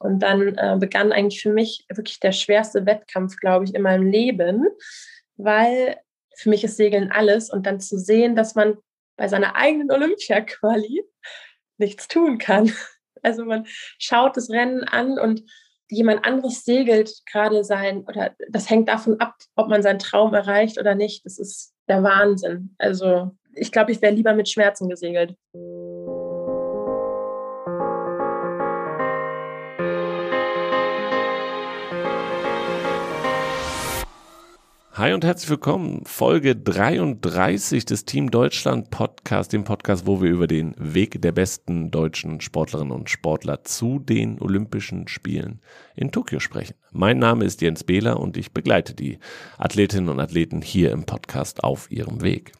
Und dann äh, begann eigentlich für mich wirklich der schwerste Wettkampf, glaube ich, in meinem Leben, weil für mich ist Segeln alles. Und dann zu sehen, dass man bei seiner eigenen Olympia-Quali nichts tun kann. Also man schaut das Rennen an und jemand anderes segelt gerade sein, oder das hängt davon ab, ob man seinen Traum erreicht oder nicht. Das ist der Wahnsinn. Also ich glaube, ich wäre lieber mit Schmerzen gesegelt. Hi und herzlich willkommen. Folge 33 des Team Deutschland Podcast, dem Podcast, wo wir über den Weg der besten deutschen Sportlerinnen und Sportler zu den Olympischen Spielen in Tokio sprechen. Mein Name ist Jens Behler und ich begleite die Athletinnen und Athleten hier im Podcast auf ihrem Weg.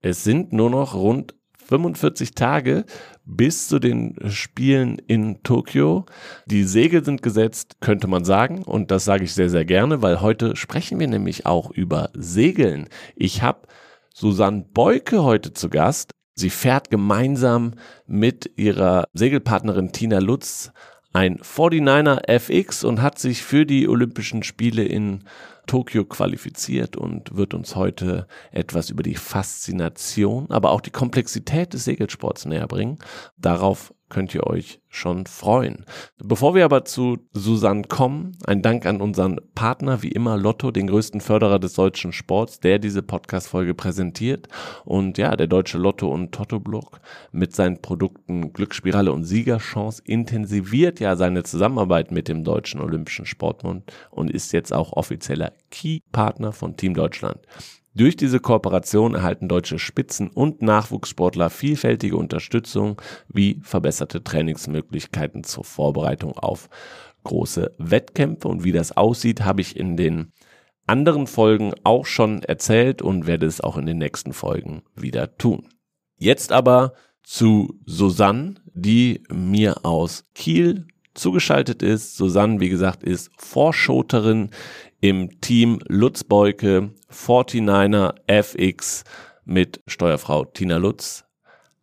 Es sind nur noch rund 45 Tage bis zu den Spielen in Tokio. Die Segel sind gesetzt, könnte man sagen. Und das sage ich sehr, sehr gerne, weil heute sprechen wir nämlich auch über Segeln. Ich habe Susanne Beuke heute zu Gast. Sie fährt gemeinsam mit ihrer Segelpartnerin Tina Lutz ein 49er FX und hat sich für die Olympischen Spiele in Tokio qualifiziert und wird uns heute etwas über die Faszination, aber auch die Komplexität des Segelsports näher bringen. Darauf könnt ihr euch schon freuen. Bevor wir aber zu Susanne kommen, ein Dank an unseren Partner, wie immer Lotto, den größten Förderer des deutschen Sports, der diese Podcast-Folge präsentiert. Und ja, der deutsche Lotto- und Toto-Blog mit seinen Produkten Glücksspirale und Siegerchance intensiviert ja seine Zusammenarbeit mit dem Deutschen Olympischen Sportbund und ist jetzt auch offizieller Key-Partner von Team Deutschland. Durch diese Kooperation erhalten deutsche Spitzen- und Nachwuchssportler vielfältige Unterstützung wie verbesserte Trainingsmöglichkeiten zur Vorbereitung auf große Wettkämpfe. Und wie das aussieht, habe ich in den anderen Folgen auch schon erzählt und werde es auch in den nächsten Folgen wieder tun. Jetzt aber zu Susanne, die mir aus Kiel zugeschaltet ist. Susanne, wie gesagt, ist Vorschoterin im Team Lutz Beuke 49er FX mit Steuerfrau Tina Lutz.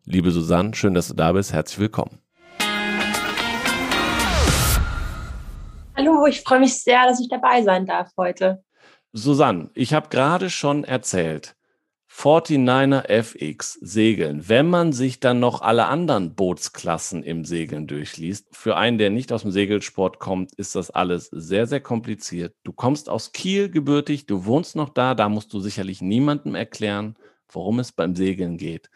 Liebe Susanne, schön, dass du da bist. Herzlich willkommen. Hallo, ich freue mich sehr, dass ich dabei sein darf heute. Susanne, ich habe gerade schon erzählt, 49er FX Segeln. Wenn man sich dann noch alle anderen Bootsklassen im Segeln durchliest, für einen, der nicht aus dem Segelsport kommt, ist das alles sehr, sehr kompliziert. Du kommst aus Kiel gebürtig, du wohnst noch da, da musst du sicherlich niemandem erklären, worum es beim Segeln geht.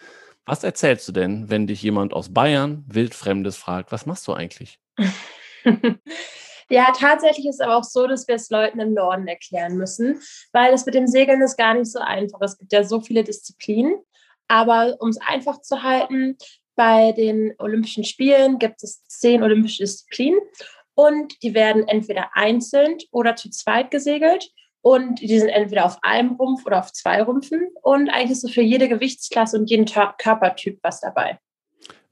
Was erzählst du denn, wenn dich jemand aus Bayern wildfremdes fragt, was machst du eigentlich? Ja, tatsächlich ist es aber auch so, dass wir es Leuten im Norden erklären müssen, weil es mit dem Segeln ist gar nicht so einfach. Es gibt ja so viele Disziplinen. Aber um es einfach zu halten, bei den Olympischen Spielen gibt es zehn olympische Disziplinen und die werden entweder einzeln oder zu zweit gesegelt. Und die sind entweder auf einem Rumpf oder auf zwei Rumpfen. Und eigentlich ist so für jede Gewichtsklasse und jeden Körpertyp was dabei.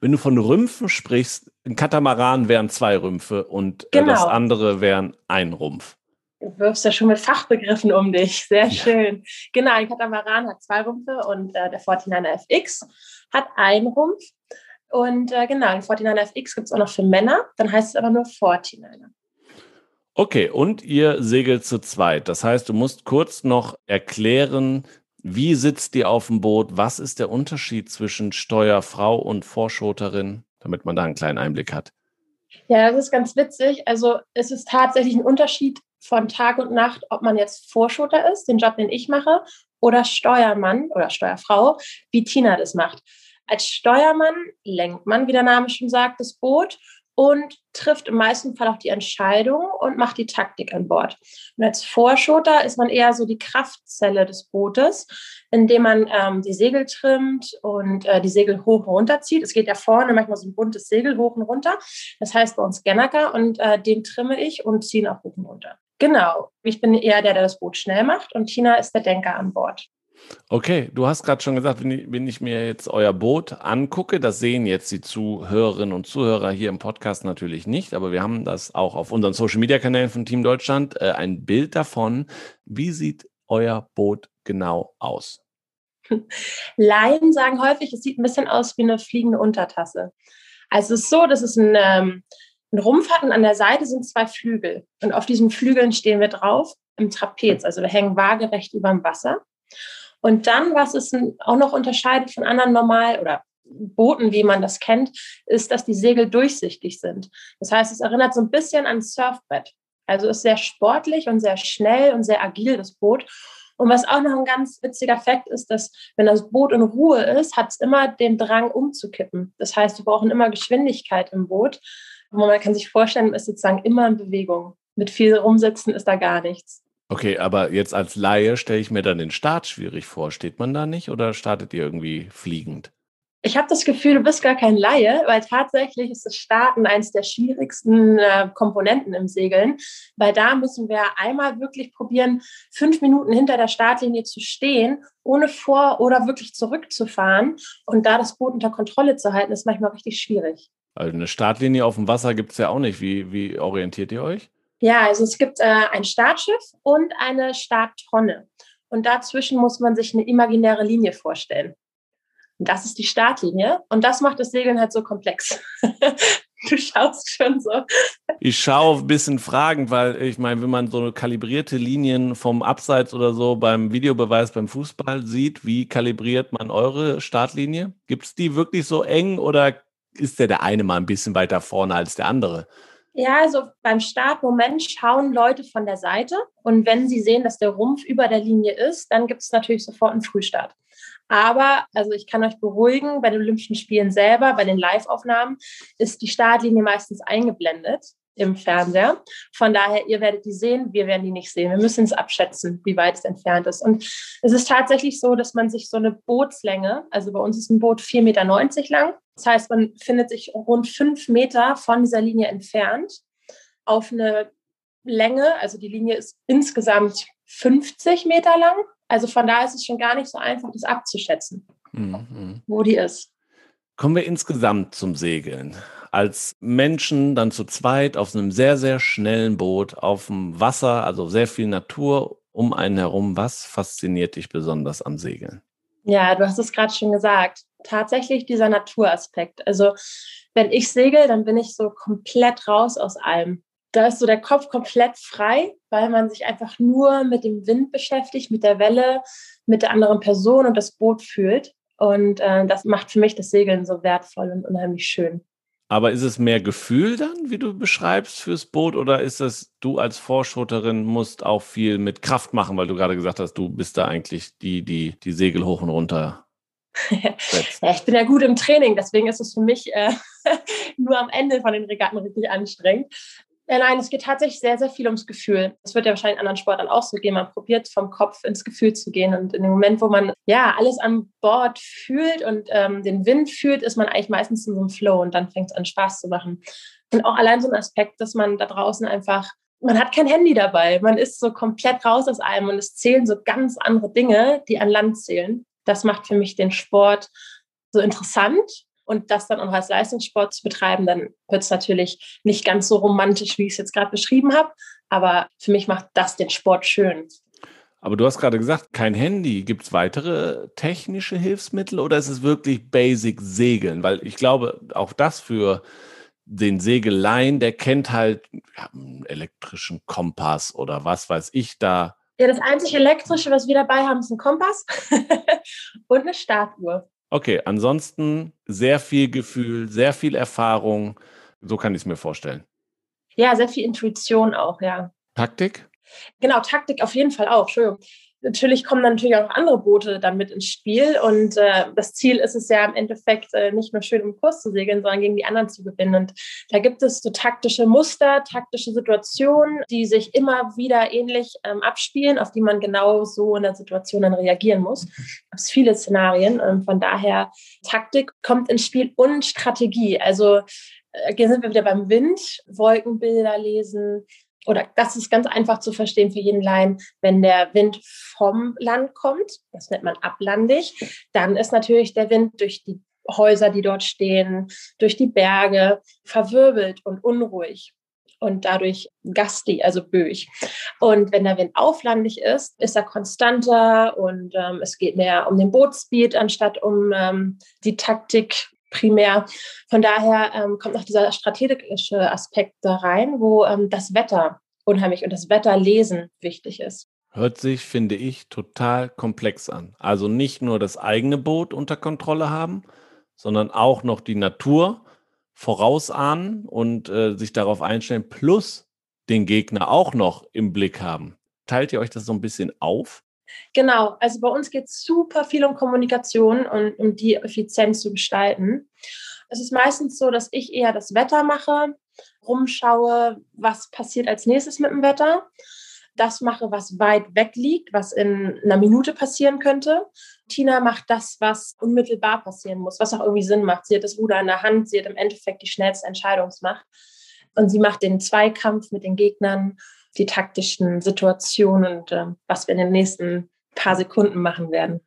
Wenn du von Rümpfen sprichst, ein Katamaran wären zwei Rümpfe und äh, genau. das andere wären ein Rumpf. Du wirfst ja schon mit Fachbegriffen um dich. Sehr ja. schön. Genau, ein Katamaran hat zwei Rümpfe und äh, der 49er FX hat einen Rumpf. Und äh, genau, den 49er FX gibt es auch noch für Männer. Dann heißt es aber nur 49er. Okay, und ihr segelt zu zweit. Das heißt, du musst kurz noch erklären, wie sitzt die auf dem Boot? Was ist der Unterschied zwischen Steuerfrau und Vorschoterin, damit man da einen kleinen Einblick hat? Ja, das ist ganz witzig. Also es ist tatsächlich ein Unterschied von Tag und Nacht, ob man jetzt Vorschoter ist, den Job, den ich mache, oder Steuermann oder Steuerfrau, wie Tina das macht. Als Steuermann lenkt man, wie der Name schon sagt, das Boot und trifft im meisten Fall auch die Entscheidung und macht die Taktik an Bord. Und als Vorschoter ist man eher so die Kraftzelle des Bootes, indem man ähm, die Segel trimmt und äh, die Segel hoch und runter zieht. Es geht ja vorne manchmal so ein buntes Segel hoch und runter. Das heißt bei uns Gennaker und äh, den trimme ich und ziehe ihn auch hoch und runter. Genau. Ich bin eher der, der das Boot schnell macht und Tina ist der Denker an Bord. Okay, du hast gerade schon gesagt, wenn ich, wenn ich, mir jetzt euer Boot angucke, das sehen jetzt die Zuhörerinnen und Zuhörer hier im Podcast natürlich nicht, aber wir haben das auch auf unseren Social-Media-Kanälen von Team Deutschland, äh, ein Bild davon. Wie sieht euer Boot genau aus? Laien sagen häufig, es sieht ein bisschen aus wie eine fliegende Untertasse. Also es ist so, dass es ein, ähm, einen Rumpf hat und an der Seite sind zwei Flügel. Und auf diesen Flügeln stehen wir drauf im Trapez. Also wir hängen waagerecht über dem Wasser. Und dann, was es auch noch unterscheidet von anderen normal oder Booten, wie man das kennt, ist, dass die Segel durchsichtig sind. Das heißt, es erinnert so ein bisschen an Surfbrett. Also ist sehr sportlich und sehr schnell und sehr agil, das Boot. Und was auch noch ein ganz witziger Fakt ist, dass wenn das Boot in Ruhe ist, hat es immer den Drang umzukippen. Das heißt, wir brauchen immer Geschwindigkeit im Boot. Und man kann sich vorstellen, ist sozusagen immer in Bewegung. Mit viel rumsitzen ist da gar nichts. Okay, aber jetzt als Laie stelle ich mir dann den Start schwierig vor. Steht man da nicht oder startet ihr irgendwie fliegend? Ich habe das Gefühl, du bist gar kein Laie, weil tatsächlich ist das Starten eines der schwierigsten äh, Komponenten im Segeln, weil da müssen wir einmal wirklich probieren, fünf Minuten hinter der Startlinie zu stehen, ohne vor- oder wirklich zurückzufahren. Und da das Boot unter Kontrolle zu halten, ist manchmal richtig schwierig. Also eine Startlinie auf dem Wasser gibt es ja auch nicht. Wie, wie orientiert ihr euch? Ja, also es gibt äh, ein Startschiff und eine Starttonne. Und dazwischen muss man sich eine imaginäre Linie vorstellen. Das ist die Startlinie und das macht das Segeln halt so komplex. du schaust schon so. Ich schaue ein bisschen fragend, weil ich meine, wenn man so kalibrierte Linien vom Abseits oder so beim Videobeweis beim Fußball sieht, wie kalibriert man eure Startlinie? Gibt es die wirklich so eng oder ist der der eine mal ein bisschen weiter vorne als der andere? Ja, also beim Startmoment schauen Leute von der Seite und wenn sie sehen, dass der Rumpf über der Linie ist, dann gibt es natürlich sofort einen Frühstart. Aber, also ich kann euch beruhigen, bei den Olympischen Spielen selber, bei den Live-Aufnahmen, ist die Startlinie meistens eingeblendet im Fernseher. Von daher, ihr werdet die sehen, wir werden die nicht sehen. Wir müssen es abschätzen, wie weit es entfernt ist. Und es ist tatsächlich so, dass man sich so eine Bootslänge, also bei uns ist ein Boot 4,90 Meter lang. Das heißt, man findet sich rund fünf Meter von dieser Linie entfernt auf eine Länge, also die Linie ist insgesamt 50 Meter lang. Also von da ist es schon gar nicht so einfach, das abzuschätzen, mhm. wo die ist. Kommen wir insgesamt zum Segeln. Als Menschen dann zu zweit auf einem sehr, sehr schnellen Boot auf dem Wasser, also sehr viel Natur um einen herum. Was fasziniert dich besonders am Segeln? Ja, du hast es gerade schon gesagt. Tatsächlich dieser Naturaspekt. Also wenn ich segel, dann bin ich so komplett raus aus allem da ist so der Kopf komplett frei, weil man sich einfach nur mit dem Wind beschäftigt, mit der Welle, mit der anderen Person und das Boot fühlt. Und äh, das macht für mich das Segeln so wertvoll und unheimlich schön. Aber ist es mehr Gefühl dann, wie du beschreibst, fürs Boot? Oder ist es, du als Vorschotterin musst auch viel mit Kraft machen, weil du gerade gesagt hast, du bist da eigentlich die, die die Segel hoch und runter ja, ich bin ja gut im Training, deswegen ist es für mich äh, nur am Ende von den Regatten richtig anstrengend. Ja, nein, es geht tatsächlich sehr, sehr viel ums Gefühl. Das wird ja wahrscheinlich in anderen Sportlern auch so gehen. Man probiert vom Kopf ins Gefühl zu gehen. Und in dem Moment, wo man ja alles an Bord fühlt und ähm, den Wind fühlt, ist man eigentlich meistens in so einem Flow und dann fängt es an Spaß zu machen. Und auch allein so ein Aspekt, dass man da draußen einfach, man hat kein Handy dabei. Man ist so komplett raus aus allem und es zählen so ganz andere Dinge, die an Land zählen. Das macht für mich den Sport so interessant und das dann auch als Leistungssport zu betreiben, dann wird es natürlich nicht ganz so romantisch, wie ich es jetzt gerade beschrieben habe. Aber für mich macht das den Sport schön. Aber du hast gerade gesagt, kein Handy. Gibt es weitere technische Hilfsmittel oder ist es wirklich Basic Segeln? Weil ich glaube, auch das für den Segelein, der kennt halt ja, einen elektrischen Kompass oder was weiß ich da. Ja, das einzige elektrische, was wir dabei haben, ist ein Kompass und eine Startuhr. Okay, ansonsten sehr viel Gefühl, sehr viel Erfahrung. So kann ich es mir vorstellen. Ja, sehr viel Intuition auch, ja. Taktik? Genau, Taktik auf jeden Fall auch. Entschuldigung natürlich kommen dann natürlich auch andere Boote dann mit ins Spiel. Und äh, das Ziel ist es ja im Endeffekt äh, nicht nur schön im Kurs zu segeln, sondern gegen die anderen zu gewinnen. Und da gibt es so taktische Muster, taktische Situationen, die sich immer wieder ähnlich ähm, abspielen, auf die man genau so in der Situation dann reagieren muss. Es viele Szenarien. Und von daher, Taktik kommt ins Spiel und Strategie. Also äh, hier sind wir wieder beim Wind, Wolkenbilder lesen, oder das ist ganz einfach zu verstehen für jeden Laien, wenn der Wind vom Land kommt, das nennt man ablandig, dann ist natürlich der Wind durch die Häuser, die dort stehen, durch die Berge verwirbelt und unruhig und dadurch gastig, also böig. Und wenn der Wind auflandig ist, ist er konstanter und ähm, es geht mehr um den Bootspeed anstatt um ähm, die Taktik primär. Von daher ähm, kommt noch dieser strategische Aspekt da rein, wo ähm, das Wetter unheimlich und das Wetterlesen wichtig ist. Hört sich, finde ich, total komplex an. Also nicht nur das eigene Boot unter Kontrolle haben, sondern auch noch die Natur vorausahnen und äh, sich darauf einstellen, plus den Gegner auch noch im Blick haben. Teilt ihr euch das so ein bisschen auf? Genau, also bei uns geht es super viel um Kommunikation und um die Effizienz zu gestalten. Es ist meistens so, dass ich eher das Wetter mache, rumschaue, was passiert als nächstes mit dem Wetter, das mache, was weit weg liegt, was in einer Minute passieren könnte. Tina macht das, was unmittelbar passieren muss, was auch irgendwie Sinn macht. Sie hat das Ruder in der Hand, sie hat im Endeffekt die schnellste Entscheidungsmacht. Und sie macht den Zweikampf mit den Gegnern, die taktischen Situationen und äh, was wir in den nächsten paar Sekunden machen werden.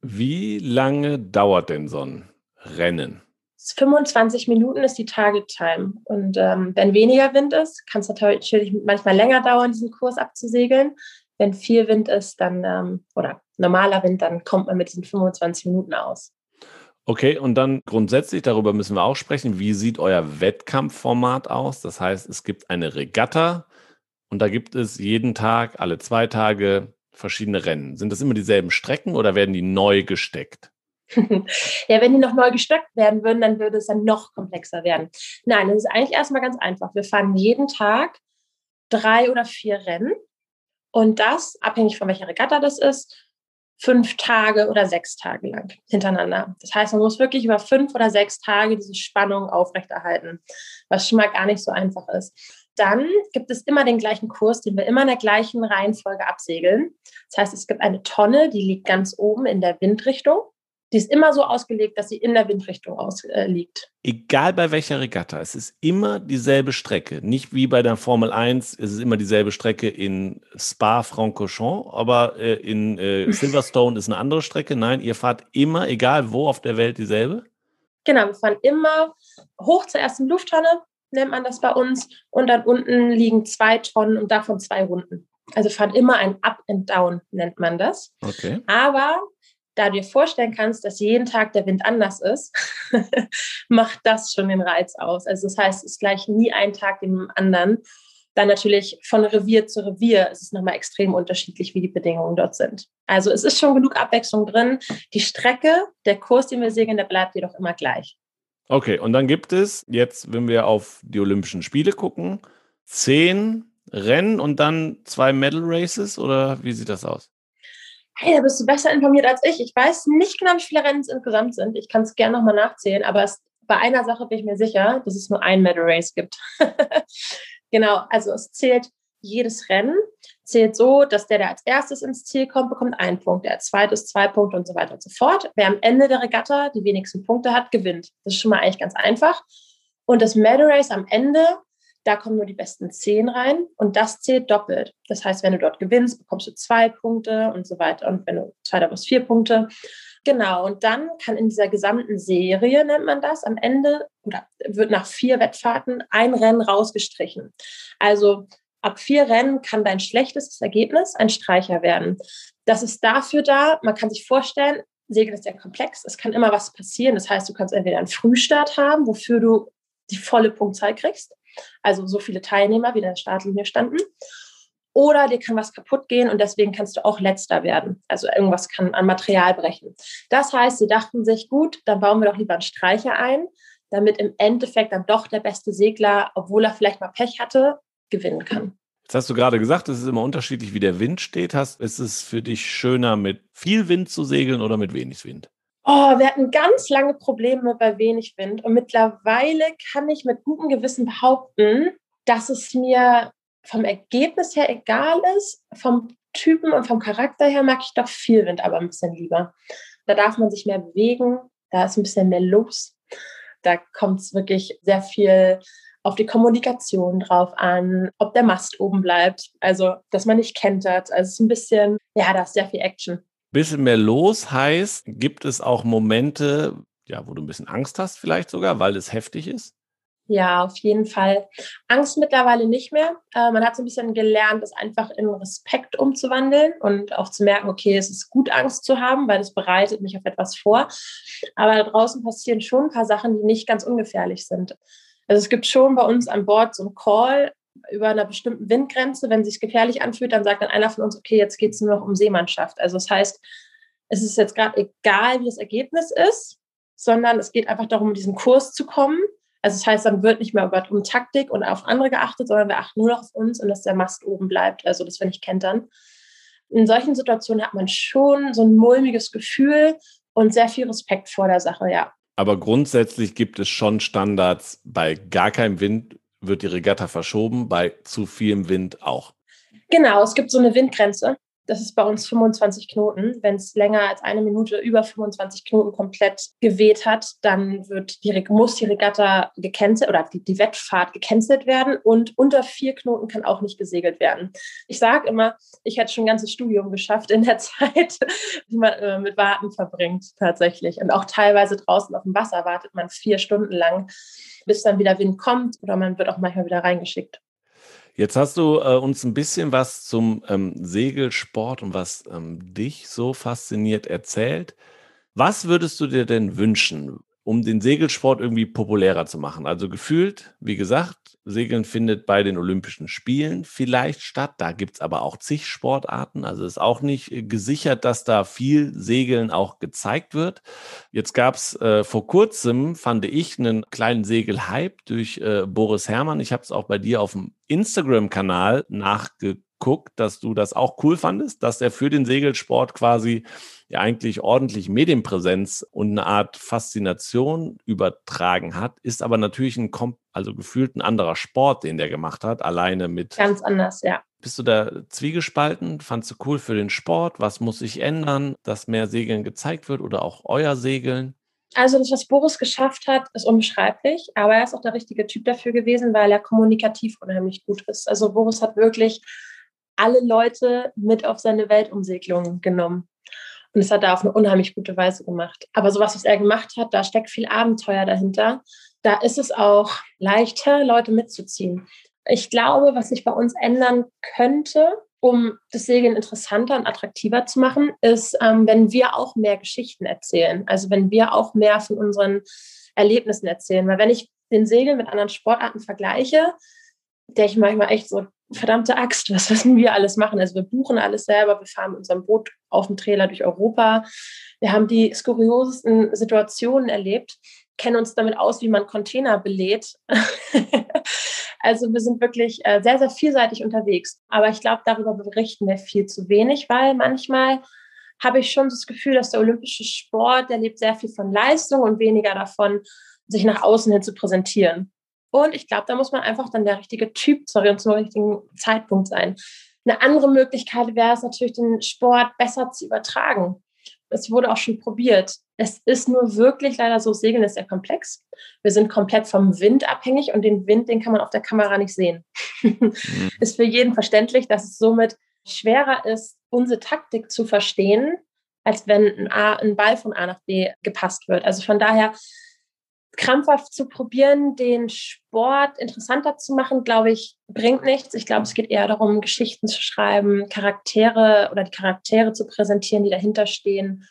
Wie lange dauert denn so ein Rennen? 25 Minuten ist die Target Time. Und ähm, wenn weniger Wind ist, kann es natürlich manchmal länger dauern, diesen Kurs abzusegeln. Wenn viel Wind ist, dann, ähm, oder normaler Wind, dann kommt man mit diesen 25 Minuten aus. Okay, und dann grundsätzlich, darüber müssen wir auch sprechen, wie sieht euer Wettkampfformat aus? Das heißt, es gibt eine Regatta und da gibt es jeden Tag, alle zwei Tage verschiedene Rennen. Sind das immer dieselben Strecken oder werden die neu gesteckt? ja, wenn die noch neu gesteckt werden würden, dann würde es dann noch komplexer werden. Nein, es ist eigentlich erstmal ganz einfach. Wir fahren jeden Tag drei oder vier Rennen und das, abhängig von welcher Regatta das ist, fünf Tage oder sechs Tage lang hintereinander. Das heißt, man muss wirklich über fünf oder sechs Tage diese Spannung aufrechterhalten, was schon mal gar nicht so einfach ist. Dann gibt es immer den gleichen Kurs, den wir immer in der gleichen Reihenfolge absegeln. Das heißt, es gibt eine Tonne, die liegt ganz oben in der Windrichtung die ist immer so ausgelegt, dass sie in der Windrichtung aus, äh, liegt. Egal bei welcher Regatta, es ist immer dieselbe Strecke. Nicht wie bei der Formel 1, es ist immer dieselbe Strecke in Spa-Francorchamps, aber äh, in äh, Silverstone ist eine andere Strecke. Nein, ihr fahrt immer, egal wo auf der Welt, dieselbe? Genau, wir fahren immer hoch zur ersten Lufttonne, nennt man das bei uns, und dann unten liegen zwei Tonnen und davon zwei Runden. Also fahren immer ein Up and Down, nennt man das. Okay. Aber da du dir vorstellen kannst, dass jeden Tag der Wind anders ist, macht das schon den Reiz aus. Also das heißt, es ist gleich nie ein Tag dem anderen. Dann natürlich von Revier zu Revier ist es nochmal extrem unterschiedlich, wie die Bedingungen dort sind. Also es ist schon genug Abwechslung drin. Die Strecke, der Kurs, den wir segeln, der bleibt jedoch immer gleich. Okay, und dann gibt es jetzt, wenn wir auf die Olympischen Spiele gucken, zehn Rennen und dann zwei Medal Races oder wie sieht das aus? hey, da bist du besser informiert als ich. Ich weiß nicht genau, wie viele Rennen es insgesamt sind. Ich kann es gerne nochmal nachzählen, aber es, bei einer Sache bin ich mir sicher, dass es nur ein Medal Race gibt. genau, also es zählt jedes Rennen, zählt so, dass der, der als erstes ins Ziel kommt, bekommt einen Punkt, der als zweites zwei Punkte und so weiter und so fort. Wer am Ende der Regatta die wenigsten Punkte hat, gewinnt. Das ist schon mal eigentlich ganz einfach. Und das Medal Race am Ende da kommen nur die besten zehn rein und das zählt doppelt. Das heißt, wenn du dort gewinnst, bekommst du zwei Punkte und so weiter. Und wenn du zweiter bist, vier Punkte. Genau, und dann kann in dieser gesamten Serie, nennt man das, am Ende oder wird nach vier Wettfahrten ein Rennen rausgestrichen. Also ab vier Rennen kann dein schlechtestes Ergebnis ein Streicher werden. Das ist dafür da, man kann sich vorstellen, Segeln ist sehr komplex, es kann immer was passieren. Das heißt, du kannst entweder einen Frühstart haben, wofür du die volle Punktzahl kriegst also so viele Teilnehmer, wie in der Startlinie standen. Oder dir kann was kaputt gehen und deswegen kannst du auch letzter werden. Also irgendwas kann an Material brechen. Das heißt, sie dachten sich, gut, dann bauen wir doch lieber einen Streicher ein, damit im Endeffekt dann doch der beste Segler, obwohl er vielleicht mal Pech hatte, gewinnen kann. Jetzt hast du gerade gesagt, es ist immer unterschiedlich, wie der Wind steht. Hast, ist es für dich schöner, mit viel Wind zu segeln oder mit wenig Wind? Oh, wir hatten ganz lange Probleme bei wenig Wind und mittlerweile kann ich mit gutem Gewissen behaupten, dass es mir vom Ergebnis her egal ist, vom Typen und vom Charakter her mag ich doch viel Wind, aber ein bisschen lieber. Da darf man sich mehr bewegen, da ist ein bisschen mehr los. Da kommt es wirklich sehr viel auf die Kommunikation drauf an, ob der Mast oben bleibt, also dass man nicht kentert. Also es ist ein bisschen, ja, da ist sehr viel Action bisschen mehr los heißt, gibt es auch Momente, ja, wo du ein bisschen Angst hast, vielleicht sogar, weil es heftig ist? Ja, auf jeden Fall. Angst mittlerweile nicht mehr. Äh, man hat so ein bisschen gelernt, das einfach in Respekt umzuwandeln und auch zu merken, okay, es ist gut, Angst zu haben, weil es bereitet mich auf etwas vor. Aber da draußen passieren schon ein paar Sachen, die nicht ganz ungefährlich sind. Also es gibt schon bei uns an Bord so einen Call über einer bestimmten Windgrenze. Wenn es sich gefährlich anfühlt, dann sagt dann einer von uns, okay, jetzt geht es nur noch um Seemannschaft. Also das heißt, es ist jetzt gerade egal, wie das Ergebnis ist, sondern es geht einfach darum, diesen Kurs zu kommen also das heißt, dann wird nicht mehr über, um Taktik und auf andere geachtet, sondern wir achten nur noch auf uns und dass der Mast oben bleibt. Also das wir nicht kentern. In solchen Situationen hat man schon so ein mulmiges Gefühl und sehr viel Respekt vor der Sache, ja. Aber grundsätzlich gibt es schon Standards. Bei gar keinem Wind wird die Regatta verschoben, bei zu vielem Wind auch. Genau, es gibt so eine Windgrenze das ist bei uns 25 Knoten. Wenn es länger als eine Minute über 25 Knoten komplett geweht hat, dann wird die, muss die Regatta gecancelt oder die, die Wettfahrt gecancelt werden und unter vier Knoten kann auch nicht gesegelt werden. Ich sage immer, ich hätte schon ein ganzes Studium geschafft in der Zeit, die man äh, mit Warten verbringt tatsächlich. Und auch teilweise draußen auf dem Wasser wartet man vier Stunden lang, bis dann wieder Wind kommt oder man wird auch manchmal wieder reingeschickt. Jetzt hast du äh, uns ein bisschen was zum ähm, Segelsport und was ähm, dich so fasziniert erzählt. Was würdest du dir denn wünschen, um den Segelsport irgendwie populärer zu machen? Also gefühlt, wie gesagt, Segeln findet bei den Olympischen Spielen vielleicht statt. Da gibt es aber auch zig Sportarten. Also ist auch nicht äh, gesichert, dass da viel Segeln auch gezeigt wird. Jetzt gab es äh, vor kurzem, fand ich, einen kleinen Segelhype durch äh, Boris Herrmann. Ich habe es auch bei dir auf dem Instagram-Kanal nachgeguckt, dass du das auch cool fandest, dass er für den Segelsport quasi ja eigentlich ordentlich Medienpräsenz und eine Art Faszination übertragen hat, ist aber natürlich ein, also gefühlt ein anderer Sport, den der gemacht hat, alleine mit. Ganz anders, ja. Bist du da zwiegespalten? Fandst du cool für den Sport? Was muss sich ändern, dass mehr Segeln gezeigt wird oder auch euer Segeln? Also das, was Boris geschafft hat, ist unbeschreiblich, aber er ist auch der richtige Typ dafür gewesen, weil er kommunikativ unheimlich gut ist. Also Boris hat wirklich alle Leute mit auf seine Weltumsegelung genommen. Und das hat er auf eine unheimlich gute Weise gemacht. Aber sowas, was er gemacht hat, da steckt viel Abenteuer dahinter. Da ist es auch leichter, Leute mitzuziehen. Ich glaube, was sich bei uns ändern könnte, um das Segeln interessanter und attraktiver zu machen, ist, ähm, wenn wir auch mehr Geschichten erzählen. Also wenn wir auch mehr von unseren Erlebnissen erzählen. Weil wenn ich den Segeln mit anderen Sportarten vergleiche, denke ich manchmal echt so, verdammte Axt, was müssen wir alles machen? Also wir buchen alles selber, wir fahren mit unserem Boot auf dem Trailer durch Europa. Wir haben die skurriosesten Situationen erlebt, kennen uns damit aus, wie man Container belädt. also wir sind wirklich äh, sehr, sehr vielseitig unterwegs. Aber ich glaube, darüber berichten wir viel zu wenig, weil manchmal habe ich schon das Gefühl, dass der olympische Sport, der lebt sehr viel von Leistung und weniger davon, sich nach außen hin zu präsentieren. Und ich glaube, da muss man einfach dann der richtige Typ sorry, und zum richtigen Zeitpunkt sein. Eine andere Möglichkeit wäre es natürlich, den Sport besser zu übertragen. Es wurde auch schon probiert. Es ist nur wirklich leider so, Segeln ist sehr komplex. Wir sind komplett vom Wind abhängig und den Wind, den kann man auf der Kamera nicht sehen. mhm. Ist für jeden verständlich, dass es somit schwerer ist, unsere Taktik zu verstehen, als wenn ein, A, ein Ball von A nach B gepasst wird. Also von daher krampfhaft zu probieren, den Sport interessanter zu machen, glaube ich, bringt nichts. Ich glaube, es geht eher darum, Geschichten zu schreiben, Charaktere oder die Charaktere zu präsentieren, die dahinter stehen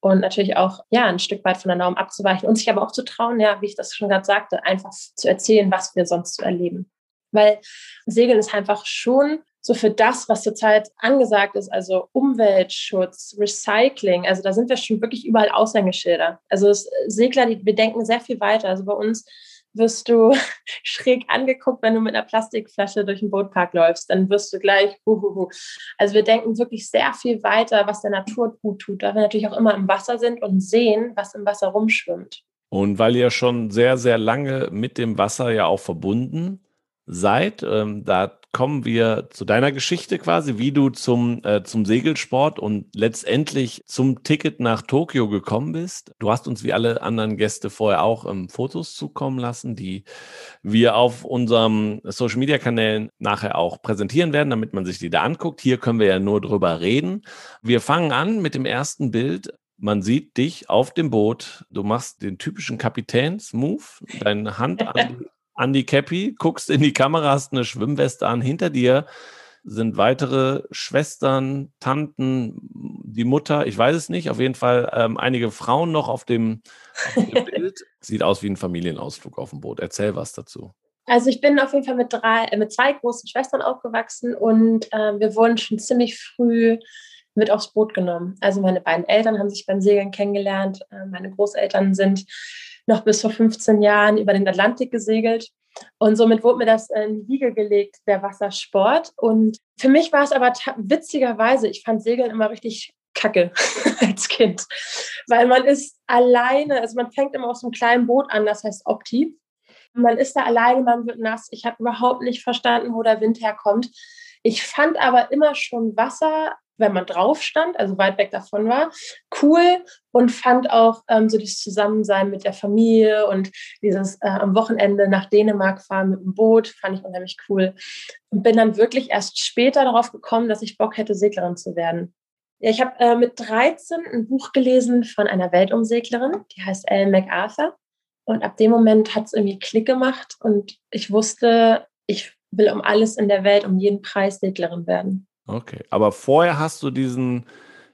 und natürlich auch ja ein Stück weit von der Norm abzuweichen und sich aber auch zu trauen, ja, wie ich das schon gerade sagte, einfach zu erzählen, was wir sonst so erleben. Weil Segeln ist einfach schon so für das, was zurzeit angesagt ist, also Umweltschutz, Recycling, also da sind wir schon wirklich überall Aushängeschilder. Also es, Segler, die, wir denken sehr viel weiter. Also bei uns wirst du schräg angeguckt, wenn du mit einer Plastikflasche durch den Bootpark läufst, dann wirst du gleich, huhuhu. Also wir denken wirklich sehr viel weiter, was der Natur gut tut, da wir natürlich auch immer im Wasser sind und sehen, was im Wasser rumschwimmt. Und weil ihr schon sehr, sehr lange mit dem Wasser ja auch verbunden seid, ähm, da kommen wir zu deiner Geschichte quasi, wie du zum, äh, zum Segelsport und letztendlich zum Ticket nach Tokio gekommen bist. Du hast uns wie alle anderen Gäste vorher auch ähm, Fotos zukommen lassen, die wir auf unserem Social Media Kanälen nachher auch präsentieren werden, damit man sich die da anguckt. Hier können wir ja nur drüber reden. Wir fangen an mit dem ersten Bild. Man sieht dich auf dem Boot. Du machst den typischen Kapitäns-Move, deine Hand an an die Cappy, guckst in die Kamera, hast eine Schwimmweste an. Hinter dir sind weitere Schwestern, Tanten, die Mutter, ich weiß es nicht, auf jeden Fall ähm, einige Frauen noch auf dem, auf dem Bild. Sieht aus wie ein Familienausflug auf dem Boot. Erzähl was dazu. Also ich bin auf jeden Fall mit drei, äh, mit zwei großen Schwestern aufgewachsen und äh, wir wurden schon ziemlich früh mit aufs Boot genommen. Also meine beiden Eltern haben sich beim Segeln kennengelernt. Äh, meine Großeltern sind noch bis vor 15 Jahren über den Atlantik gesegelt. Und somit wurde mir das in die Wiege gelegt, der Wassersport. Und für mich war es aber witzigerweise, ich fand Segeln immer richtig kacke als Kind, weil man ist alleine, also man fängt immer auf so einem kleinen Boot an, das heißt Opti. Man ist da alleine, man wird nass. Ich habe überhaupt nicht verstanden, wo der Wind herkommt. Ich fand aber immer schon Wasser wenn man drauf stand, also weit weg davon war, cool und fand auch ähm, so das Zusammensein mit der Familie und dieses äh, am Wochenende nach Dänemark fahren mit dem Boot, fand ich unheimlich cool. Und bin dann wirklich erst später darauf gekommen, dass ich Bock hätte, Seglerin zu werden. Ja, ich habe äh, mit 13 ein Buch gelesen von einer Weltumseglerin, die heißt Ellen MacArthur. Und ab dem Moment hat es irgendwie Klick gemacht und ich wusste, ich will um alles in der Welt, um jeden Preis Seglerin werden. Okay, aber vorher hast du diesen,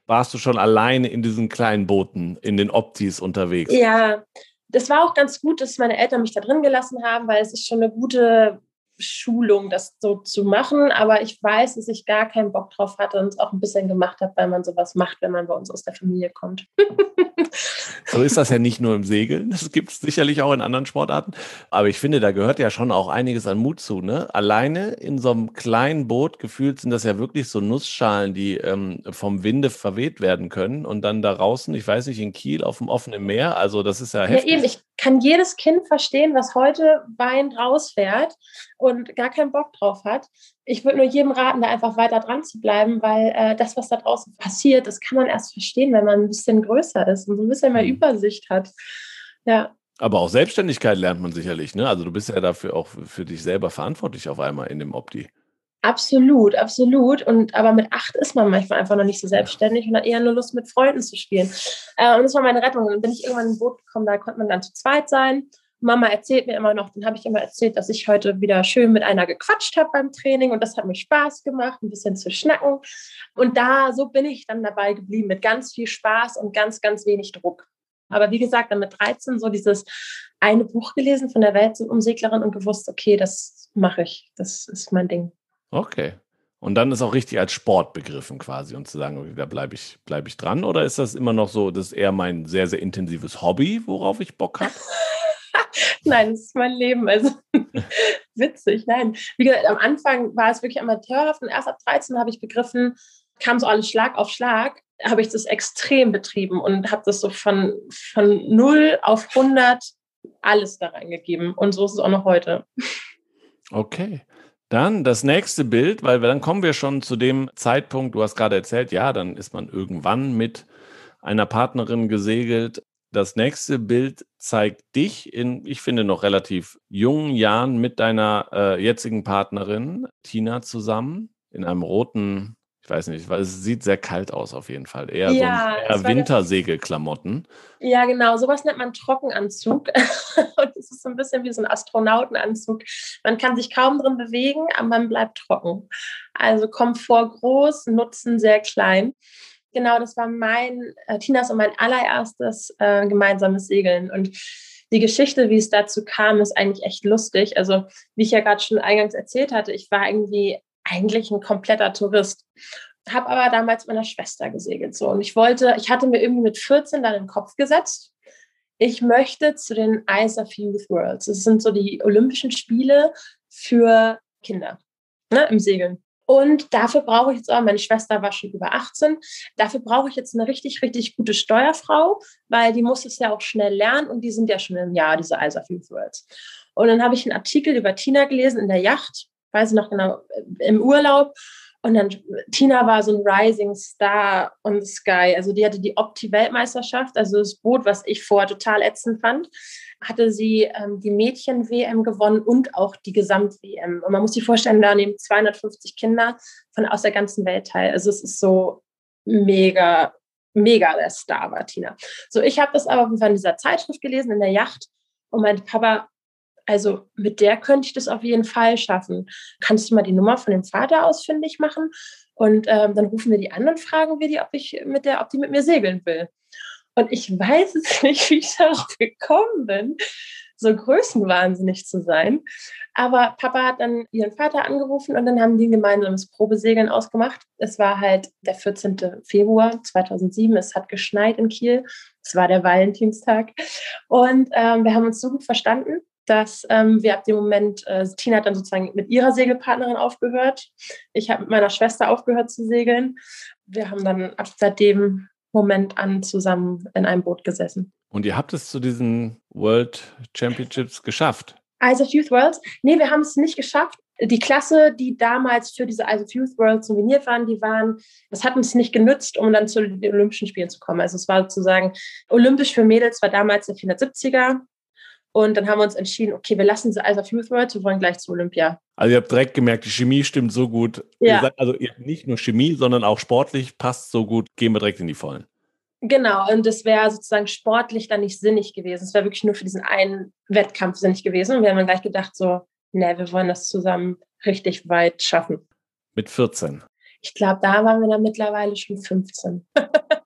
warst du schon alleine in diesen kleinen Booten, in den Optis unterwegs? Ja, das war auch ganz gut, dass meine Eltern mich da drin gelassen haben, weil es ist schon eine gute Schulung, das so zu machen. Aber ich weiß, dass ich gar keinen Bock drauf hatte und es auch ein bisschen gemacht habe, weil man sowas macht, wenn man bei uns aus der Familie kommt. so ist das ja nicht nur im Segeln. Das gibt es sicherlich auch in anderen Sportarten. Aber ich finde, da gehört ja schon auch einiges an Mut zu. Ne? Alleine in so einem kleinen Boot gefühlt sind das ja wirklich so Nussschalen, die ähm, vom Winde verweht werden können. Und dann da draußen, ich weiß nicht, in Kiel auf dem offenen Meer. Also das ist ja heftig. Ja, eben. Ich kann jedes Kind verstehen, was heute weinend rausfährt und gar keinen Bock drauf hat. Ich würde nur jedem raten, da einfach weiter dran zu bleiben, weil äh, das, was da draußen passiert, das kann man erst verstehen, wenn man ein bisschen größer ist und so ein bisschen mehr mhm. Übersicht hat. Ja. Aber auch Selbstständigkeit lernt man sicherlich, ne? Also du bist ja dafür auch für dich selber verantwortlich auf einmal in dem Opti. Absolut, absolut. Und aber mit acht ist man manchmal einfach noch nicht so selbstständig und hat eher nur Lust, mit Freunden zu spielen. Äh, und das war meine Rettung. Und dann bin ich irgendwann in ein Boot gekommen, da konnte man dann zu zweit sein. Mama erzählt mir immer noch, dann habe ich immer erzählt, dass ich heute wieder schön mit einer gequatscht habe beim Training und das hat mir Spaß gemacht, ein bisschen zu schnacken. Und da, so bin ich dann dabei geblieben, mit ganz viel Spaß und ganz, ganz wenig Druck. Aber wie gesagt, dann mit 13 so dieses eine Buch gelesen von der Welt zum Umseglerin und gewusst, okay, das mache ich, das ist mein Ding. Okay. Und dann ist auch richtig als Sport begriffen quasi und zu sagen, okay, da bleibe ich, bleib ich dran? Oder ist das immer noch so, das ist eher mein sehr, sehr intensives Hobby, worauf ich Bock habe? nein, das ist mein Leben. Also witzig, nein. Wie gesagt, am Anfang war es wirklich amateurhaft und erst ab 13 habe ich begriffen, kam so alles Schlag auf Schlag, habe ich das extrem betrieben und habe das so von, von 0 auf 100 alles da reingegeben. Und so ist es auch noch heute. Okay. Dann das nächste Bild, weil dann kommen wir schon zu dem Zeitpunkt, du hast gerade erzählt, ja, dann ist man irgendwann mit einer Partnerin gesegelt. Das nächste Bild zeigt dich in, ich finde, noch relativ jungen Jahren mit deiner äh, jetzigen Partnerin Tina zusammen in einem roten, ich weiß nicht, weil es sieht sehr kalt aus auf jeden Fall. Eher ja, so eher Wintersegelklamotten. Ja, genau. Sowas nennt man Trockenanzug. Und es ist so ein bisschen wie so ein Astronautenanzug. Man kann sich kaum drin bewegen, aber man bleibt trocken. Also Komfort groß, Nutzen sehr klein genau, das war mein, äh, Tinas und mein allererstes äh, gemeinsames Segeln. Und die Geschichte, wie es dazu kam, ist eigentlich echt lustig. Also, wie ich ja gerade schon eingangs erzählt hatte, ich war irgendwie eigentlich ein kompletter Tourist. Habe aber damals meiner Schwester gesegelt. So. Und ich wollte, ich hatte mir irgendwie mit 14 dann den Kopf gesetzt, ich möchte zu den Eyes of Youth Worlds. Das sind so die Olympischen Spiele für Kinder ne, im Segeln. Und dafür brauche ich jetzt auch, meine Schwester war schon über 18, dafür brauche ich jetzt eine richtig, richtig gute Steuerfrau, weil die muss es ja auch schnell lernen und die sind ja schon im Jahr, diese Eyes of Youth Worlds. Und dann habe ich einen Artikel über Tina gelesen in der Yacht, weiß noch genau, im Urlaub. Und dann, Tina war so ein Rising Star on the Sky. Also die hatte die Opti-Weltmeisterschaft, also das Boot, was ich vorher total ätzend fand hatte sie ähm, die Mädchen-WM gewonnen und auch die Gesamt-WM. Und man muss sich vorstellen, da nehmen 250 Kinder von aus der ganzen Welt teil. Also es ist so mega, mega der Star war Tina. So, ich habe das aber von dieser Zeitschrift gelesen in der Yacht und meinte, Papa, also mit der könnte ich das auf jeden Fall schaffen. Kannst du mal die Nummer von dem Vater ausfindig machen? Und ähm, dann rufen wir die an und fragen wir die, ob ich mit der, ob die mit mir segeln will. Und ich weiß es nicht, wie ich darauf gekommen bin, so größenwahnsinnig zu sein. Aber Papa hat dann ihren Vater angerufen und dann haben die ein gemeinsames Probesegeln ausgemacht. Es war halt der 14. Februar 2007. Es hat geschneit in Kiel. Es war der Valentinstag. Und ähm, wir haben uns so gut verstanden, dass ähm, wir ab dem Moment, äh, Tina hat dann sozusagen mit ihrer Segelpartnerin aufgehört. Ich habe mit meiner Schwester aufgehört zu segeln. Wir haben dann ab seitdem Moment an zusammen in einem Boot gesessen. Und ihr habt es zu diesen World Championships geschafft? Isle of Youth Worlds? Nee, wir haben es nicht geschafft. Die Klasse, die damals für diese Isle of Youth Worlds nominiert waren, die waren, das hat uns nicht genützt, um dann zu den Olympischen Spielen zu kommen. Also es war sozusagen, olympisch für Mädels war damals der 470er, und dann haben wir uns entschieden, okay, wir lassen sie Isle of Youth Worlds, wir wollen gleich zu Olympia. Also ihr habt direkt gemerkt, die Chemie stimmt so gut. Ja. Seid, also ihr habt nicht nur Chemie, sondern auch sportlich passt so gut, gehen wir direkt in die Vollen. Genau, und es wäre sozusagen sportlich dann nicht sinnig gewesen. Es wäre wirklich nur für diesen einen Wettkampf sinnig gewesen. Und wir haben dann gleich gedacht, so, ne, wir wollen das zusammen richtig weit schaffen. Mit 14. Ich glaube, da waren wir dann mittlerweile schon 15.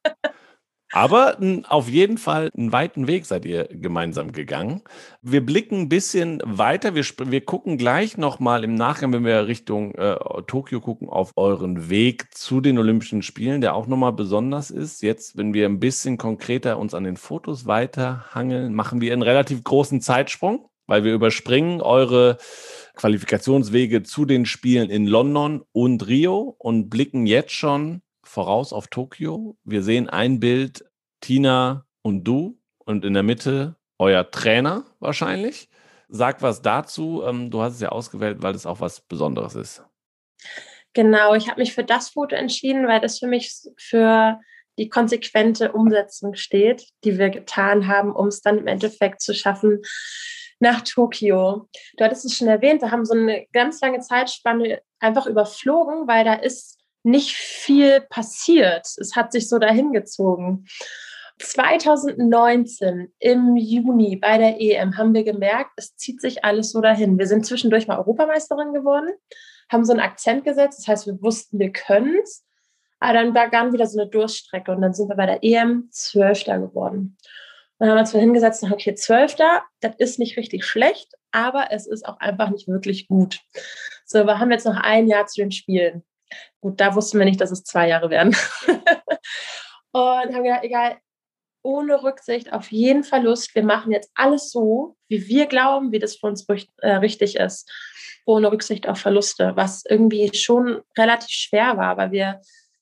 Aber auf jeden Fall einen weiten Weg seid ihr gemeinsam gegangen. Wir blicken ein bisschen weiter. Wir, wir gucken gleich nochmal im Nachgang, wenn wir Richtung äh, Tokio gucken, auf euren Weg zu den Olympischen Spielen, der auch nochmal besonders ist. Jetzt, wenn wir ein bisschen konkreter uns an den Fotos weiterhangeln, machen wir einen relativ großen Zeitsprung, weil wir überspringen eure Qualifikationswege zu den Spielen in London und Rio und blicken jetzt schon voraus auf Tokio. Wir sehen ein Bild, Tina und du und in der Mitte euer Trainer wahrscheinlich. Sag was dazu. Ähm, du hast es ja ausgewählt, weil es auch was Besonderes ist. Genau, ich habe mich für das Foto entschieden, weil das für mich für die konsequente Umsetzung steht, die wir getan haben, um es dann im Endeffekt zu schaffen nach Tokio. Du hattest es schon erwähnt, wir haben so eine ganz lange Zeitspanne einfach überflogen, weil da ist nicht viel passiert. Es hat sich so dahingezogen. 2019 im Juni bei der EM haben wir gemerkt, es zieht sich alles so dahin. Wir sind zwischendurch mal Europameisterin geworden, haben so einen Akzent gesetzt, das heißt, wir wussten, wir können es. Aber dann begann wieder so eine Durststrecke und dann sind wir bei der EM Zwölfter geworden. Und dann haben wir uns hingesetzt und okay, Zwölfter, das ist nicht richtig schlecht, aber es ist auch einfach nicht wirklich gut. So, wir haben jetzt noch ein Jahr zu den Spielen. Gut, da wussten wir nicht, dass es zwei Jahre werden. und haben gedacht, egal, ohne Rücksicht auf jeden Verlust, wir machen jetzt alles so, wie wir glauben, wie das für uns äh, richtig ist, ohne Rücksicht auf Verluste, was irgendwie schon relativ schwer war, weil wir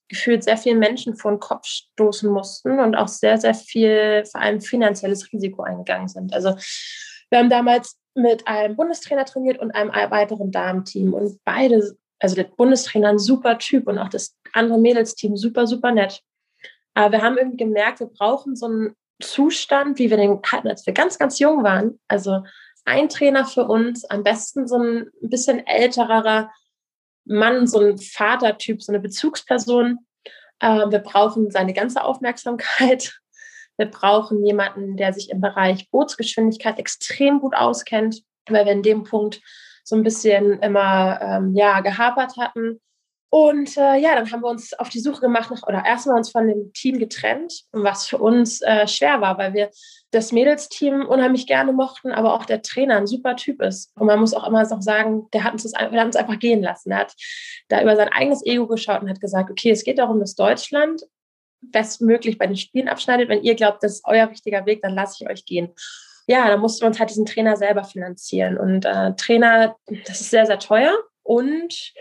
gefühlt sehr vielen Menschen vor den Kopf stoßen mussten und auch sehr, sehr viel, vor allem finanzielles Risiko eingegangen sind. Also wir haben damals mit einem Bundestrainer trainiert und einem weiteren Damenteam und beide also der Bundestrainer ein super Typ und auch das andere Mädelsteam super, super nett. Aber wir haben irgendwie gemerkt, wir brauchen so einen Zustand, wie wir den hatten, als wir ganz, ganz jung waren. Also ein Trainer für uns, am besten so ein bisschen älterer Mann, so ein Vatertyp, so eine Bezugsperson. Äh, wir brauchen seine ganze Aufmerksamkeit. Wir brauchen jemanden, der sich im Bereich Bootsgeschwindigkeit extrem gut auskennt, weil wir in dem Punkt so ein bisschen immer ähm, ja, gehapert hatten. Und äh, ja, dann haben wir uns auf die Suche gemacht nach, oder erstmal uns von dem Team getrennt, was für uns äh, schwer war, weil wir das Mädelsteam unheimlich gerne mochten, aber auch der Trainer ein super Typ ist. Und man muss auch immer noch sagen, der hat uns, das, der hat uns einfach gehen lassen. Er hat da über sein eigenes Ego geschaut und hat gesagt, okay, es geht darum, dass Deutschland bestmöglich bei den Spielen abschneidet. Wenn ihr glaubt, das ist euer richtiger Weg, dann lasse ich euch gehen ja, da mussten wir uns halt diesen Trainer selber finanzieren. Und äh, Trainer, das ist sehr, sehr teuer. Und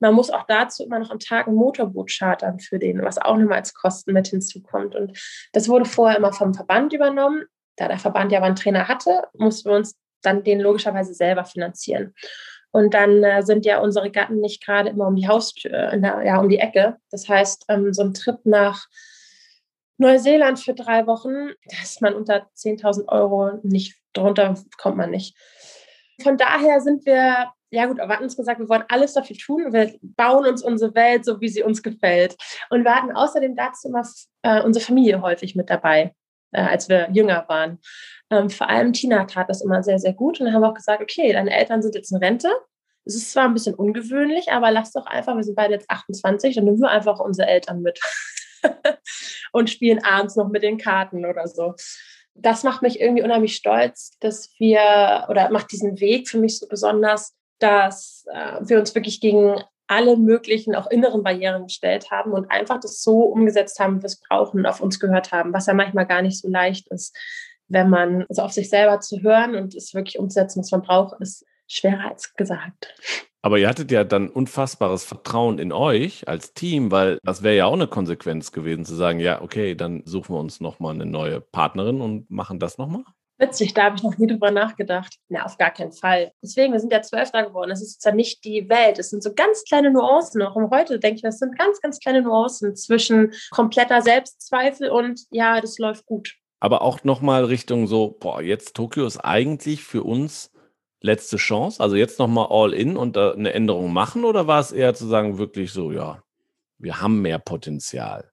man muss auch dazu immer noch am Tag ein Motorboot chartern für den, was auch nochmal als Kosten mit hinzukommt. Und das wurde vorher immer vom Verband übernommen. Da der Verband ja aber einen Trainer hatte, mussten wir uns dann den logischerweise selber finanzieren. Und dann äh, sind ja unsere Gatten nicht gerade immer um die Haustür, äh, ja, um die Ecke. Das heißt, ähm, so ein Trip nach Neuseeland für drei Wochen, da ist man unter 10.000 Euro nicht, drunter kommt man nicht. Von daher sind wir, ja gut, wir hatten uns gesagt, wir wollen alles dafür tun. Wir bauen uns unsere Welt so, wie sie uns gefällt. Und wir hatten außerdem dazu immer äh, unsere Familie häufig mit dabei. äh, als wir jünger waren. Ähm, vor allem Tina tat das immer sehr, sehr gut. Und dann haben wir auch gesagt, okay, deine Eltern sind jetzt in Rente. Es ist zwar ein bisschen ungewöhnlich, aber lass doch einfach, wir sind beide jetzt 28, dann nehmen wir einfach unsere Eltern mit und spielen abends noch mit den Karten oder so. Das macht mich irgendwie unheimlich stolz, dass wir, oder macht diesen Weg für mich so besonders, dass äh, wir uns wirklich gegen alle möglichen, auch inneren Barrieren gestellt haben und einfach das so umgesetzt haben, wie wir es brauchen auf uns gehört haben, was ja manchmal gar nicht so leicht ist, wenn man also auf sich selber zu hören und es wirklich umzusetzen, was man braucht, ist schwerer als gesagt. Aber ihr hattet ja dann unfassbares Vertrauen in euch als Team, weil das wäre ja auch eine Konsequenz gewesen, zu sagen, ja, okay, dann suchen wir uns nochmal eine neue Partnerin und machen das nochmal. Witzig, da habe ich noch nie drüber nachgedacht. Na, auf gar keinen Fall. Deswegen, wir sind ja Zwölfter geworden. Es ist zwar nicht die Welt. Es sind so ganz kleine Nuancen. Auch heute denke ich, das sind ganz, ganz kleine Nuancen zwischen kompletter Selbstzweifel und ja, das läuft gut. Aber auch nochmal Richtung so, boah, jetzt Tokio ist eigentlich für uns letzte Chance. Also jetzt nochmal all in und eine Änderung machen oder war es eher zu sagen, wirklich so, ja, wir haben mehr Potenzial?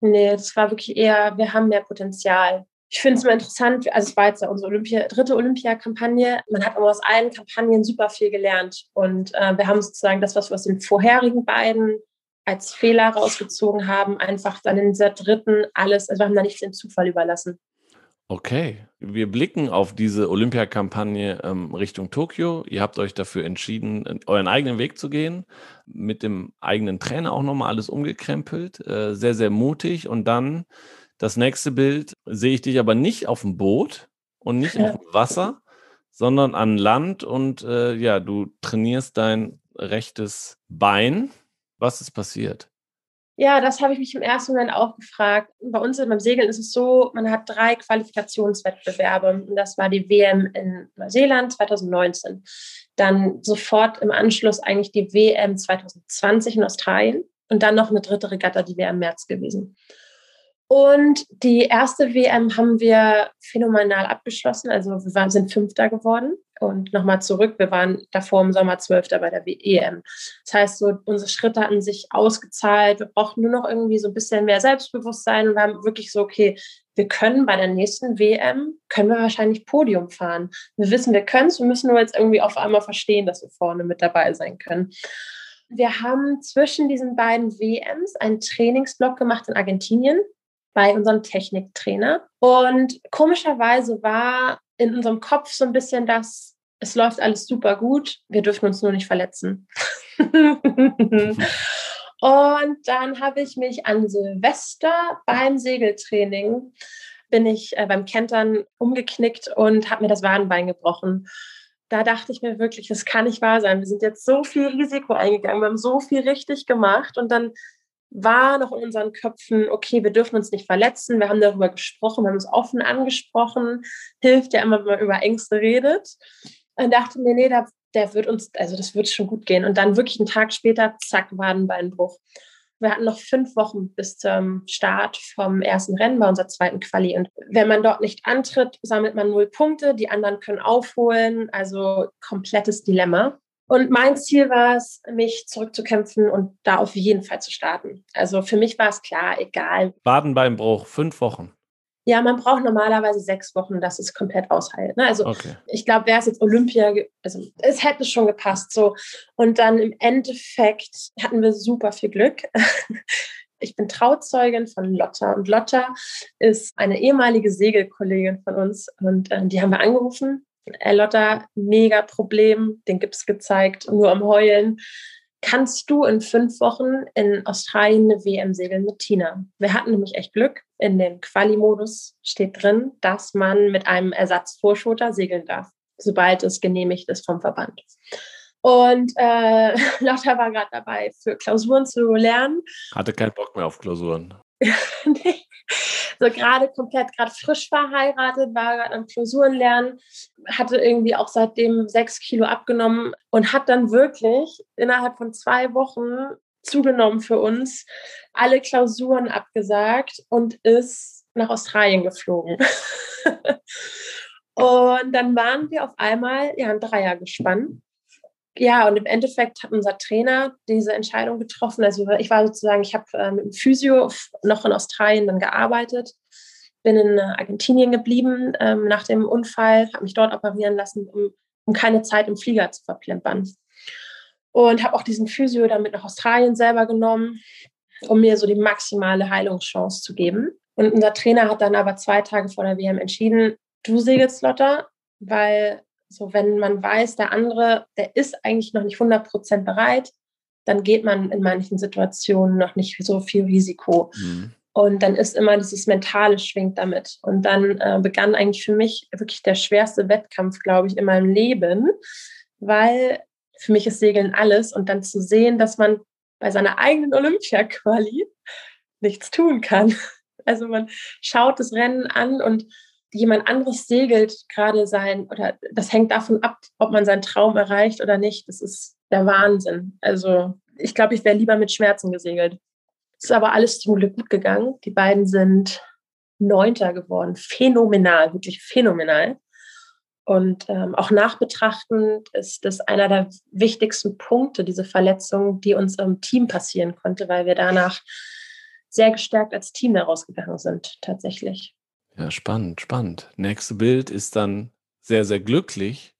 Nee, das war wirklich eher, wir haben mehr Potenzial ich finde es immer interessant, also es war jetzt ja unsere Olympia, dritte Olympiakampagne. Man hat aber aus allen Kampagnen super viel gelernt. Und äh, wir haben sozusagen das, was wir aus den vorherigen beiden als Fehler rausgezogen haben, einfach dann in dieser dritten alles, also wir haben da nichts dem Zufall überlassen. Okay, wir blicken auf diese Olympiakampagne ähm, Richtung Tokio. Ihr habt euch dafür entschieden, euren eigenen Weg zu gehen, mit dem eigenen Trainer auch nochmal alles umgekrempelt, äh, sehr, sehr mutig und dann das nächste Bild sehe ich dich aber nicht auf dem Boot und nicht ja. auf dem Wasser, sondern an Land und äh, ja, du trainierst dein rechtes Bein. Was ist passiert? Ja, das habe ich mich im ersten Moment auch gefragt. Bei uns beim Segeln ist es so, man hat drei Qualifikationswettbewerbe. Und das war die WM in Neuseeland 2019. Dann sofort im Anschluss eigentlich die WM 2020 in Australien. Und dann noch eine dritte Regatta, die wäre im März gewesen. Und die erste WM haben wir phänomenal abgeschlossen. Also wir waren, sind Fünfter geworden. Und nochmal zurück, wir waren davor im Sommer Zwölfter bei der EM. Das heißt, so unsere Schritte hatten sich ausgezahlt. Wir brauchten nur noch irgendwie so ein bisschen mehr Selbstbewusstsein und wir haben wirklich so, okay, wir können bei der nächsten WM, können wir wahrscheinlich Podium fahren. Wir wissen, wir können es, wir müssen nur jetzt irgendwie auf einmal verstehen, dass wir vorne mit dabei sein können. Wir haben zwischen diesen beiden WMs einen Trainingsblock gemacht in Argentinien bei unserem Techniktrainer. Und komischerweise war in unserem Kopf so ein bisschen das, es läuft alles super gut, wir dürfen uns nur nicht verletzen. Und dann habe ich mich an Silvester beim Segeltraining, bin ich äh, beim Kentern umgeknickt und habe mir das Wadenbein gebrochen. Da dachte ich mir wirklich, das kann nicht wahr sein. Wir sind jetzt so viel Risiko eingegangen, wir haben so viel richtig gemacht und dann war noch in unseren Köpfen, okay, wir dürfen uns nicht verletzen, wir haben darüber gesprochen, wir haben es offen angesprochen, hilft ja immer, wenn man über Ängste redet. Und dachte mir, nee, der, der wird uns, also das wird schon gut gehen. Und dann wirklich einen Tag später, zack, Wadenbeinbruch. Wir hatten noch fünf Wochen bis zum Start vom ersten Rennen bei unserer zweiten Quali. Und wenn man dort nicht antritt, sammelt man null Punkte, die anderen können aufholen. Also komplettes Dilemma. Und mein Ziel war es, mich zurückzukämpfen und da auf jeden Fall zu starten. Also für mich war es klar, egal. Badenbeinbruch, fünf Wochen. Ja, man braucht normalerweise sechs Wochen, dass es komplett ausheilt. Ne? Also okay. ich glaube, wäre es jetzt Olympia, also es hätte schon gepasst. So. Und dann im Endeffekt hatten wir super viel Glück. Ich bin Trauzeugin von Lotta und Lotta ist eine ehemalige Segelkollegin von uns und äh, die haben wir angerufen Ey, Lotta, mega Problem, den Gips gezeigt, nur am Heulen. Kannst du in fünf Wochen in Australien eine WM segeln mit Tina? Wir hatten nämlich echt Glück. In dem Quali-Modus steht drin, dass man mit einem Ersatzvorschoter segeln darf, sobald es genehmigt ist vom Verband. Und äh, Lotta war gerade dabei, für Klausuren zu lernen. Hatte keinen Bock mehr auf Klausuren. nee so gerade komplett, gerade frisch verheiratet, war gerade am Klausuren lernen, hatte irgendwie auch seitdem sechs Kilo abgenommen und hat dann wirklich innerhalb von zwei Wochen zugenommen für uns, alle Klausuren abgesagt und ist nach Australien geflogen. und dann waren wir auf einmal ja ein Dreier gespannt ja, und im Endeffekt hat unser Trainer diese Entscheidung getroffen. Also ich war sozusagen, ich habe äh, mit dem Physio noch in Australien dann gearbeitet bin in Argentinien geblieben ähm, nach dem Unfall, habe mich dort operieren lassen, um, um keine Zeit im Flieger zu verplempern. Und habe auch diesen Physio damit nach Australien selber genommen, um mir so die maximale Heilungschance zu geben. Und unser Trainer hat dann aber zwei Tage vor der WM entschieden, du segelst Lotta, weil so wenn man weiß, der andere, der ist eigentlich noch nicht 100 Prozent bereit, dann geht man in manchen Situationen noch nicht so viel Risiko. Mhm. Und dann ist immer dieses Mentale schwingt damit. Und dann äh, begann eigentlich für mich wirklich der schwerste Wettkampf, glaube ich, in meinem Leben, weil für mich ist Segeln alles. Und dann zu sehen, dass man bei seiner eigenen Olympia-Quali nichts tun kann. Also man schaut das Rennen an und jemand anderes segelt gerade sein, oder das hängt davon ab, ob man seinen Traum erreicht oder nicht. Das ist der Wahnsinn. Also ich glaube, ich wäre lieber mit Schmerzen gesegelt. Es ist aber alles zum Glück gut gegangen. Die beiden sind Neunter geworden. Phänomenal, wirklich phänomenal. Und ähm, auch nachbetrachtend ist das einer der wichtigsten Punkte, diese Verletzung, die uns im Team passieren konnte, weil wir danach sehr gestärkt als Team daraus gegangen sind, tatsächlich. Ja, spannend, spannend. Nächste Bild ist dann sehr, sehr glücklich.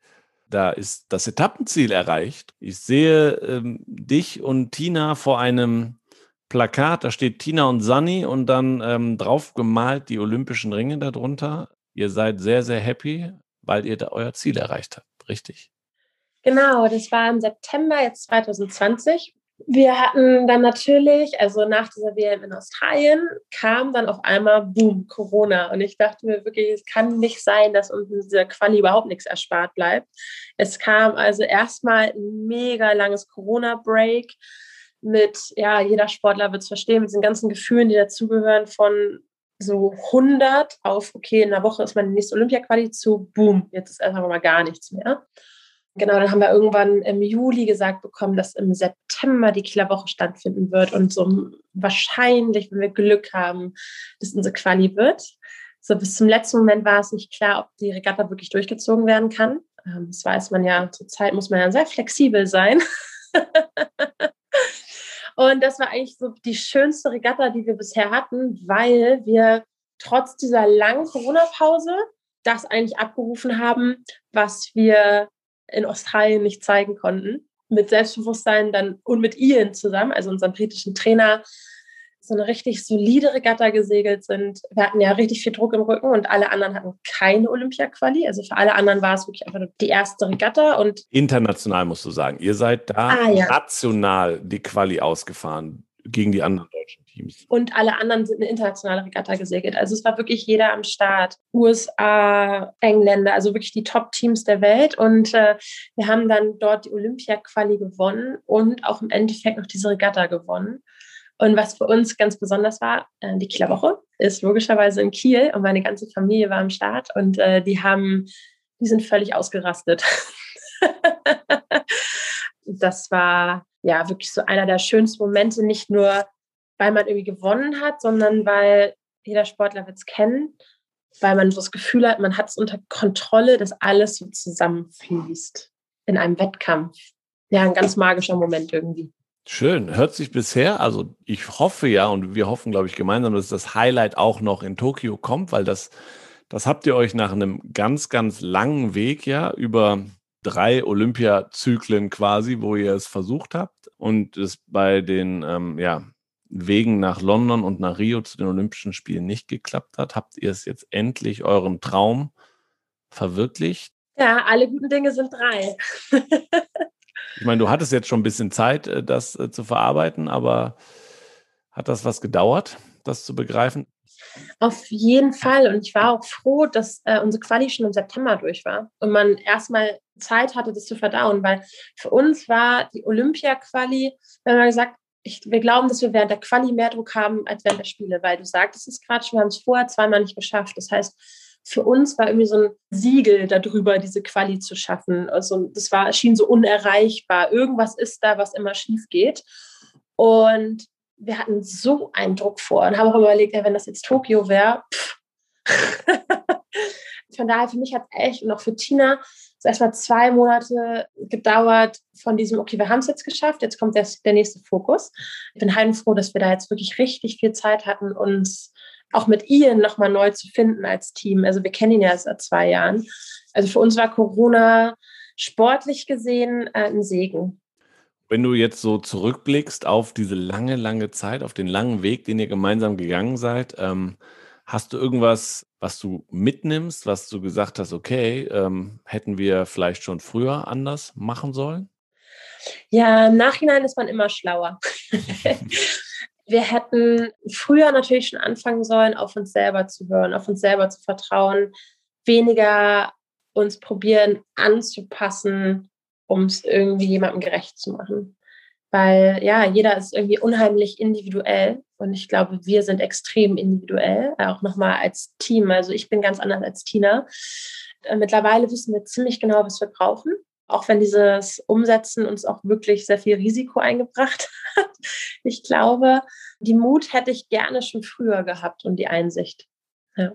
Da ist das Etappenziel erreicht. Ich sehe ähm, dich und Tina vor einem Plakat, da steht Tina und Sunny und dann ähm, drauf gemalt die olympischen Ringe darunter. Ihr seid sehr, sehr happy, weil ihr da euer Ziel erreicht habt, richtig? Genau, das war im September jetzt 2020. Wir hatten dann natürlich, also nach dieser WM in Australien, kam dann auf einmal, boom, Corona. Und ich dachte mir wirklich, es kann nicht sein, dass uns in dieser Quali überhaupt nichts erspart bleibt. Es kam also erstmal ein mega langes Corona-Break mit, ja, jeder Sportler wird es verstehen, mit diesen ganzen Gefühlen, die dazugehören, von so 100 auf, okay, in einer Woche ist meine nächste Olympia-Quali zu, boom, jetzt ist einfach mal gar nichts mehr. Genau, dann haben wir irgendwann im Juli gesagt bekommen, dass im September die Kieler stattfinden wird und so wahrscheinlich, wenn wir Glück haben, dass unsere Quali wird. So bis zum letzten Moment war es nicht klar, ob die Regatta wirklich durchgezogen werden kann. Ähm, das weiß man ja, zurzeit muss man ja sehr flexibel sein. Und das war eigentlich so die schönste Regatta, die wir bisher hatten, weil wir trotz dieser langen Corona-Pause das eigentlich abgerufen haben, was wir in Australien nicht zeigen konnten. Mit Selbstbewusstsein dann und mit Ian zusammen, also unserem britischen Trainer, so eine richtig solide Regatta gesegelt sind. Wir hatten ja richtig viel Druck im Rücken und alle anderen hatten keine Olympia-Quali. Also für alle anderen war es wirklich einfach die erste Regatta. Und International musst du sagen. Ihr seid da ah, ja. national die Quali ausgefahren gegen die anderen deutschen Teams. Und alle anderen sind eine internationale Regatta gesegelt. Also es war wirklich jeder am Start. USA, Engländer, also wirklich die Top-Teams der Welt. Und äh, wir haben dann dort die Olympia-Quali gewonnen und auch im Endeffekt noch diese Regatta gewonnen. Und was für uns ganz besonders war, äh, die Kieler Woche ist logischerweise in Kiel und meine ganze Familie war am Start und äh, die haben, die sind völlig ausgerastet. das war ja wirklich so einer der schönsten Momente, nicht nur, weil man irgendwie gewonnen hat, sondern weil jeder Sportler wird es kennen, weil man so das Gefühl hat, man hat es unter Kontrolle, dass alles so zusammenfließt in einem Wettkampf. Ja, ein ganz magischer Moment irgendwie. Schön, hört sich bisher, also ich hoffe ja und wir hoffen, glaube ich, gemeinsam, dass das Highlight auch noch in Tokio kommt, weil das, das habt ihr euch nach einem ganz, ganz langen Weg ja über drei Olympiazyklen quasi, wo ihr es versucht habt und es bei den ähm, ja, Wegen nach London und nach Rio zu den Olympischen Spielen nicht geklappt hat, habt ihr es jetzt endlich euren Traum verwirklicht? Ja, alle guten Dinge sind drei. Ich meine, du hattest jetzt schon ein bisschen Zeit, äh, das äh, zu verarbeiten, aber hat das was gedauert, das zu begreifen? Auf jeden Fall. Und ich war auch froh, dass äh, unsere Quali schon im September durch war und man erstmal Zeit hatte, das zu verdauen, weil für uns war die Olympia-Quali, wenn man gesagt, ich, wir glauben, dass wir während der Quali mehr Druck haben als während der Spiele, weil du sagtest es gerade schon, wir haben es vorher zweimal nicht geschafft. Das heißt, für uns war irgendwie so ein Siegel darüber, diese Quali zu schaffen. Also das war, schien so unerreichbar. Irgendwas ist da, was immer schief geht. Und wir hatten so einen Druck vor und haben auch überlegt, ey, wenn das jetzt Tokio wäre, von daher für mich hat es echt und auch für Tina so erstmal zwei Monate gedauert von diesem, okay, wir haben es jetzt geschafft, jetzt kommt der, der nächste Fokus. Ich bin heilfroh, dass wir da jetzt wirklich richtig viel Zeit hatten, uns auch mit Ian nochmal neu zu finden als Team. Also wir kennen ihn ja seit zwei Jahren. Also für uns war Corona sportlich gesehen äh, ein Segen. Wenn du jetzt so zurückblickst auf diese lange, lange Zeit, auf den langen Weg, den ihr gemeinsam gegangen seid, ähm, hast du irgendwas, was du mitnimmst, was du gesagt hast, okay, ähm, hätten wir vielleicht schon früher anders machen sollen? Ja, im Nachhinein ist man immer schlauer. wir hätten früher natürlich schon anfangen sollen, auf uns selber zu hören, auf uns selber zu vertrauen, weniger uns probieren anzupassen, um es irgendwie jemandem gerecht zu machen. Weil ja, jeder ist irgendwie unheimlich individuell und ich glaube, wir sind extrem individuell, auch nochmal als Team. Also ich bin ganz anders als Tina. Äh, mittlerweile wissen wir ziemlich genau, was wir brauchen auch wenn dieses Umsetzen uns auch wirklich sehr viel Risiko eingebracht hat. Ich glaube, die Mut hätte ich gerne schon früher gehabt und die Einsicht. Ja.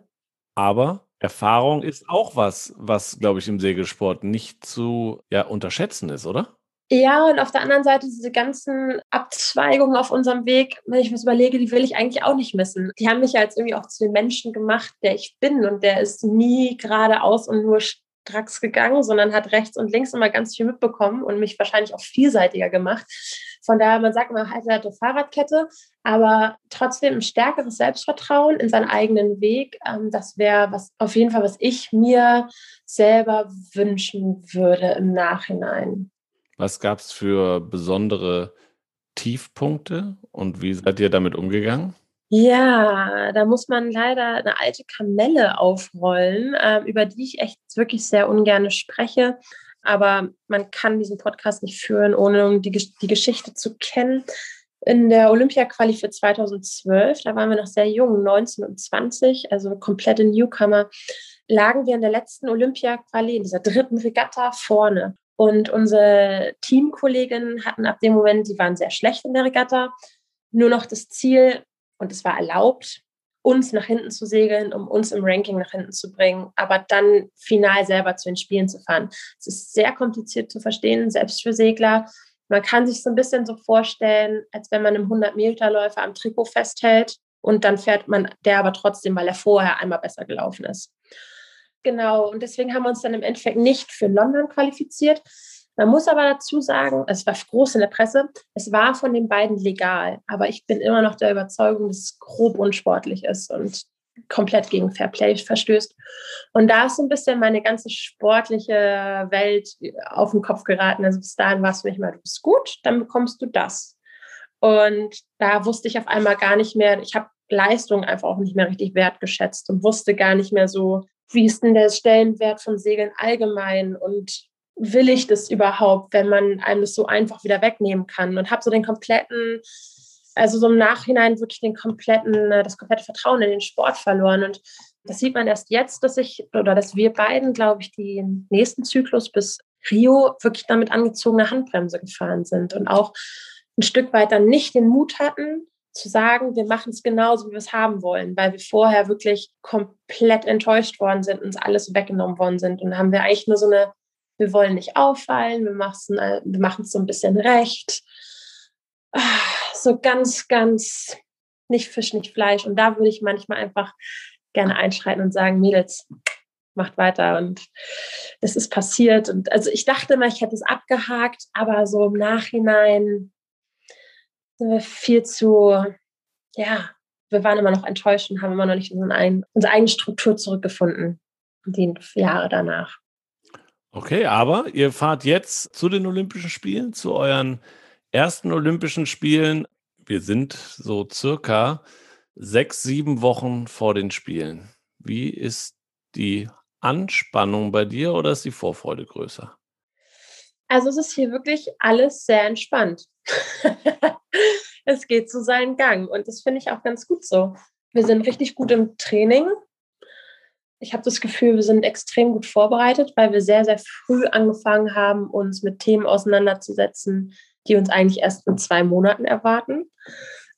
Aber Erfahrung ist auch was, was, glaube ich, im Segelsport nicht zu ja, unterschätzen ist, oder? Ja, und auf der anderen Seite diese ganzen Abzweigungen auf unserem Weg, wenn ich mir das überlege, die will ich eigentlich auch nicht missen. Die haben mich ja jetzt irgendwie auch zu dem Menschen gemacht, der ich bin und der ist nie geradeaus und nur stracks gegangen, sondern hat rechts und links immer ganz viel mitbekommen und mich wahrscheinlich auch vielseitiger gemacht. Von daher, man sagt immer, halt eine Fahrradkette, aber trotzdem ein stärkeres Selbstvertrauen in seinen eigenen Weg. Ähm, das wäre was auf jeden Fall, was ich mir selber wünschen würde im Nachhinein. Was gab es für besondere Tiefpunkte und wie seid ihr damit umgegangen? Ja, da muss man leider eine alte Kamelle aufrollen, äh, über die ich echt wirklich sehr ungern spreche. Aber man kann diesen Podcast nicht führen, ohne die, die Geschichte zu kennen. In der Olympia-Quali für 2012, da waren wir noch sehr jung, 19 und 20, also komplette Newcomer, lagen wir in der letzten Olympia-Quali, in dieser dritten Regatta vorne. Und unsere Teamkolleginnen hatten ab dem Moment, die waren sehr schlecht in der Regatta, nur noch das Ziel, und es war erlaubt, uns nach hinten zu segeln, um uns im Ranking nach hinten zu bringen, aber dann final selber zu den Spielen zu fahren. Es ist sehr kompliziert zu verstehen, selbst für Segler. Man kann sich so ein bisschen so vorstellen, als wenn man einem 100-Meter-Läufer am Trikot festhält und dann fährt man der aber trotzdem, weil er vorher einmal besser gelaufen ist. Genau, und deswegen haben wir uns dann im Endeffekt nicht für London qualifiziert, man muss aber dazu sagen, es war groß in der Presse, es war von den beiden legal, aber ich bin immer noch der Überzeugung, dass es grob unsportlich ist und komplett gegen Fairplay verstößt. Und da ist so ein bisschen meine ganze sportliche Welt auf den Kopf geraten. Also bis dahin war es für mich mal, du bist gut, dann bekommst du das. Und da wusste ich auf einmal gar nicht mehr, ich habe Leistung einfach auch nicht mehr richtig wertgeschätzt und wusste gar nicht mehr so, wie ist denn der Stellenwert von Segeln allgemein und will ich das überhaupt, wenn man einem das so einfach wieder wegnehmen kann? Und habe so den kompletten, also so im Nachhinein wirklich den kompletten, äh, das komplette Vertrauen in den Sport verloren. Und das sieht man erst jetzt, dass ich oder dass wir beiden, glaube ich, den nächsten Zyklus bis Rio wirklich damit angezogener Handbremse gefahren sind und auch ein Stück weit dann nicht den Mut hatten, zu sagen, wir machen es genauso, wie wir es haben wollen, weil wir vorher wirklich komplett enttäuscht worden sind, uns alles weggenommen worden sind. Und haben wir eigentlich nur so eine wir wollen nicht auffallen, wir machen äh, es so ein bisschen recht. Ah, so ganz, ganz nicht Fisch, nicht Fleisch. Und da würde ich manchmal einfach gerne einschreiten und sagen, Mädels, macht weiter. Und das ist passiert. Und also ich dachte immer, ich hätte es abgehakt, aber so im Nachhinein sind wir viel zu, ja, wir waren immer noch enttäuscht und haben immer noch nicht unsere eigene Struktur zurückgefunden, die Jahre danach. Okay, aber ihr fahrt jetzt zu den Olympischen Spielen, zu euren ersten Olympischen Spielen. Wir sind so circa sechs, sieben Wochen vor den Spielen. Wie ist die Anspannung bei dir oder ist die Vorfreude größer? Also es ist hier wirklich alles sehr entspannt. es geht zu seinen Gang und das finde ich auch ganz gut so. Wir sind richtig gut im Training ich habe das Gefühl, wir sind extrem gut vorbereitet, weil wir sehr, sehr früh angefangen haben, uns mit Themen auseinanderzusetzen, die uns eigentlich erst in zwei Monaten erwarten.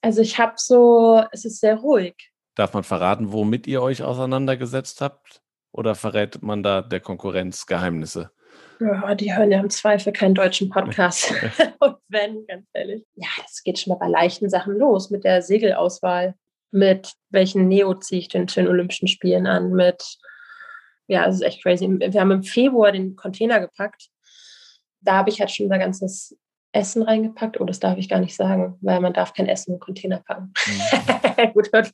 Also ich habe so, es ist sehr ruhig. Darf man verraten, womit ihr euch auseinandergesetzt habt? Oder verrät man da der Konkurrenz Geheimnisse? Ja, die hören ja im Zweifel keinen deutschen Podcast. Und wenn, ganz ehrlich. Ja, es geht schon mal bei leichten Sachen los mit der Segelauswahl. Mit welchen Neo ziehe ich denn zu den Olympischen Spielen an, mit, ja, es ist echt crazy. Wir haben im Februar den Container gepackt. Da habe ich halt schon unser ganzes Essen reingepackt. Oh, das darf ich gar nicht sagen, weil man darf kein Essen im Container packen. Mhm. Gut, hört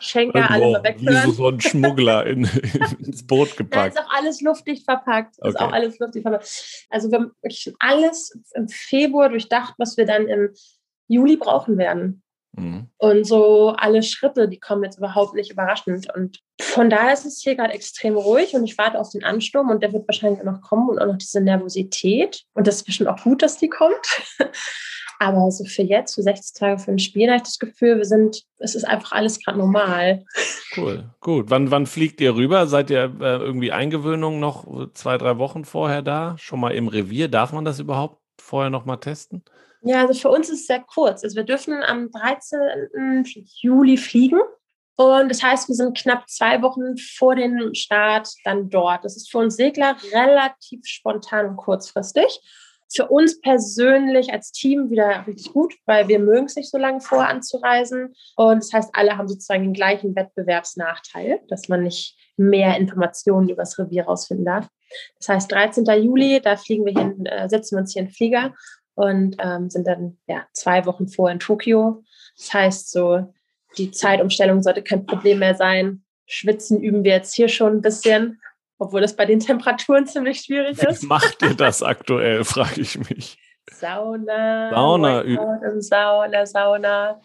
Schenker alle mal weg. Wie so, so ein Schmuggler in, ins Boot gepackt. Da ist auch alles luftdicht verpackt. Okay. Ist auch alles luftdicht verpackt. Also wir haben wirklich alles im Februar durchdacht, was wir dann im Juli brauchen werden. Mhm. Und so alle Schritte, die kommen jetzt überhaupt nicht überraschend. Und von daher ist es hier gerade extrem ruhig und ich warte auf den Ansturm und der wird wahrscheinlich auch noch kommen und auch noch diese Nervosität. Und das ist bestimmt auch gut, dass die kommt. Aber so für jetzt, für 60 Tage für ein Spiel, habe ich das Gefühl, wir sind, es ist einfach alles gerade normal. Cool, gut. Wann, wann fliegt ihr rüber? Seid ihr äh, irgendwie Eingewöhnung noch zwei, drei Wochen vorher da? Schon mal im Revier? Darf man das überhaupt vorher noch mal testen? Ja, also für uns ist es sehr kurz. Also wir dürfen am 13. Juli fliegen. Und das heißt, wir sind knapp zwei Wochen vor dem Start dann dort. Das ist für uns Segler relativ spontan und kurzfristig. Für uns persönlich als Team wieder richtig gut, weil wir mögen es nicht so lange vor anzureisen. Und das heißt, alle haben sozusagen den gleichen Wettbewerbsnachteil, dass man nicht mehr Informationen über das Revier rausfinden darf. Das heißt, 13. Juli, da fliegen wir hin, äh, setzen wir uns hier in den Flieger und ähm, sind dann ja, zwei Wochen vor in Tokio. Das heißt, so die Zeitumstellung sollte kein Problem mehr sein. Schwitzen üben wir jetzt hier schon ein bisschen, obwohl das bei den Temperaturen ziemlich schwierig ist. Wie macht ihr das aktuell, frage ich mich. Sauna, Sauna im Sauna, Sauna.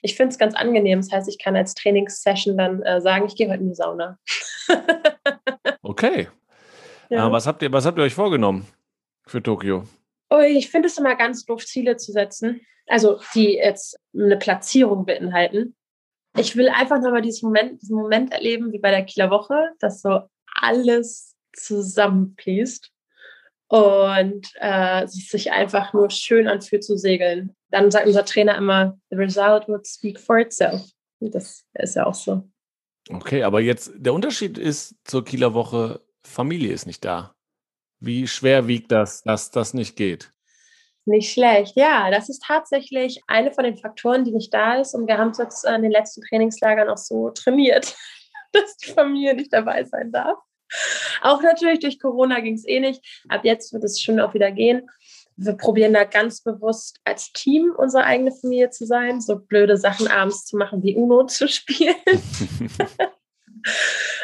Ich finde es ganz angenehm. Das heißt, ich kann als Trainingssession dann äh, sagen, ich gehe heute in die Sauna. okay. Ja. Äh, was, habt ihr, was habt ihr euch vorgenommen für Tokio? Ich finde es immer ganz doof, Ziele zu setzen. Also, die jetzt eine Platzierung beinhalten. Ich will einfach nochmal diesen Moment, diesen Moment erleben, wie bei der Kieler Woche, dass so alles zusammenfließt und äh, es sich einfach nur schön anfühlt zu segeln. Dann sagt unser Trainer immer, the result would speak for itself. Das ist ja auch so. Okay, aber jetzt der Unterschied ist zur Kieler Woche, Familie ist nicht da. Wie schwer wiegt das, dass das nicht geht? Nicht schlecht, ja. Das ist tatsächlich eine von den Faktoren, die nicht da ist. Und wir haben es jetzt in den letzten Trainingslagern auch so trainiert, dass die Familie nicht dabei sein darf. Auch natürlich durch Corona ging es eh nicht. Ab jetzt wird es schon auch wieder gehen. Wir probieren da ganz bewusst als Team unsere eigene Familie zu sein, so blöde Sachen abends zu machen wie Uno zu spielen.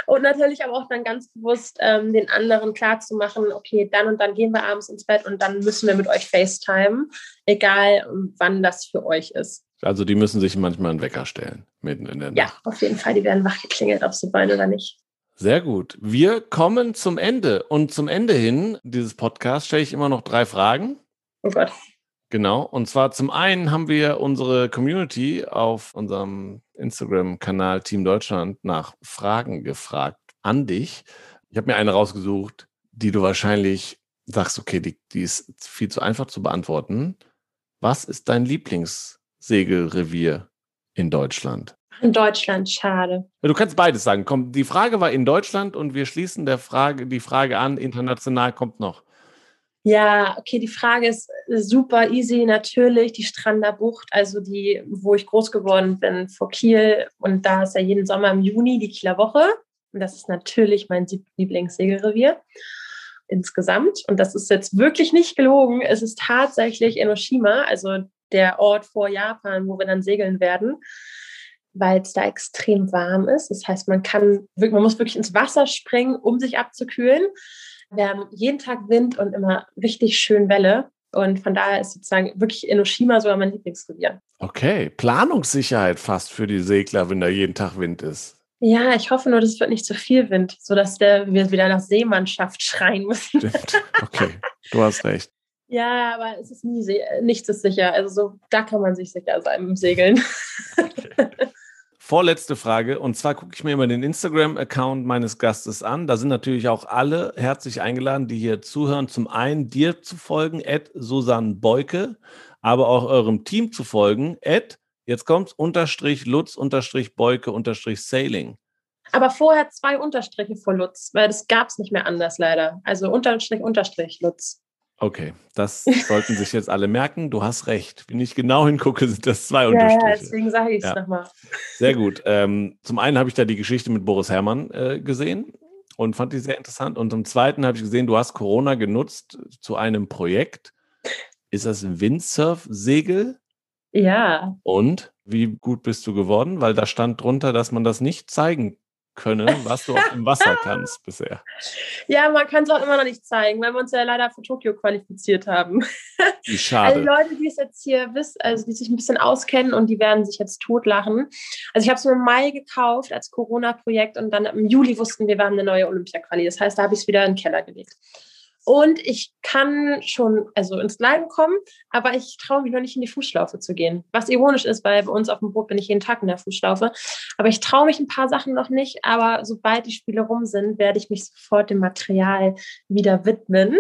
Und natürlich aber auch dann ganz bewusst ähm, den anderen klarzumachen, okay, dann und dann gehen wir abends ins Bett und dann müssen wir mit euch FaceTime, egal wann das für euch ist. Also die müssen sich manchmal einen Wecker stellen, mitten in der Nacht. Ja, auf jeden Fall, die werden wachgeklingelt, ob sie wollen oder nicht. Sehr gut. Wir kommen zum Ende. Und zum Ende hin dieses Podcasts stelle ich immer noch drei Fragen. Oh Gott. Genau. Und zwar zum einen haben wir unsere Community auf unserem Instagram-Kanal Team Deutschland nach Fragen gefragt an dich. Ich habe mir eine rausgesucht, die du wahrscheinlich sagst, okay, die, die ist viel zu einfach zu beantworten. Was ist dein Lieblingssegelrevier in Deutschland? In Deutschland, schade. Du kannst beides sagen. Komm, die Frage war in Deutschland und wir schließen der Frage, die Frage an, international kommt noch. Ja, okay, die Frage ist super easy, natürlich die Strander Bucht, also die, wo ich groß geworden bin, vor Kiel. Und da ist ja jeden Sommer im Juni die Kieler Woche. Und das ist natürlich mein Lieblingssegelrevier insgesamt. Und das ist jetzt wirklich nicht gelogen. Es ist tatsächlich Enoshima, also der Ort vor Japan, wo wir dann segeln werden, weil es da extrem warm ist. Das heißt, man kann, man muss wirklich ins Wasser springen, um sich abzukühlen. Wir haben jeden Tag Wind und immer richtig schön Welle. Und von daher ist sozusagen wirklich Enoshima sogar mein Lieblingsrevier. Okay, Planungssicherheit fast für die Segler, wenn da jeden Tag Wind ist. Ja, ich hoffe nur, das wird nicht zu viel Wind, sodass der, wir wieder nach Seemannschaft schreien müssen. Stimmt. Okay, du hast recht. Ja, aber es ist nie, nichts ist sicher. Also so, da kann man sich sicher sein im Segeln. Okay. Vorletzte Frage. Und zwar gucke ich mir immer den Instagram-Account meines Gastes an. Da sind natürlich auch alle herzlich eingeladen, die hier zuhören. Zum einen dir zu folgen, at Susanne Beuke, aber auch eurem Team zu folgen, at, jetzt kommt's, unterstrich Lutz, unterstrich Beuke, unterstrich Sailing. Aber vorher zwei Unterstriche vor Lutz, weil das gab es nicht mehr anders leider. Also Unterstrich, Unterstrich Lutz. Okay, das sollten sich jetzt alle merken. Du hast recht. Wenn ich genau hingucke, sind das zwei ja, Unterstriche. Ja, deswegen sage ich es ja. nochmal. Sehr gut. Ähm, zum einen habe ich da die Geschichte mit Boris Herrmann äh, gesehen und fand die sehr interessant. Und zum zweiten habe ich gesehen, du hast Corona genutzt zu einem Projekt. Ist das ein Windsurf-Segel? Ja. Und wie gut bist du geworden? Weil da stand drunter, dass man das nicht zeigen können, was du auf dem Wasser kannst bisher. Ja, man kann es auch immer noch nicht zeigen, weil wir uns ja leider für Tokio qualifiziert haben. Wie schade. Also Leute, die es jetzt hier wissen, also die sich ein bisschen auskennen und die werden sich jetzt totlachen. Also ich habe es im Mai gekauft als Corona-Projekt und dann im Juli wussten wir, wir haben eine neue Olympia-Quali. Das heißt, da habe ich es wieder in den Keller gelegt. Und ich kann schon also ins Leiden kommen, aber ich traue mich noch nicht in die Fußschlaufe zu gehen. Was ironisch ist, weil bei uns auf dem Boot bin ich jeden Tag in der Fußschlaufe. Aber ich traue mich ein paar Sachen noch nicht. Aber sobald die Spiele rum sind, werde ich mich sofort dem Material wieder widmen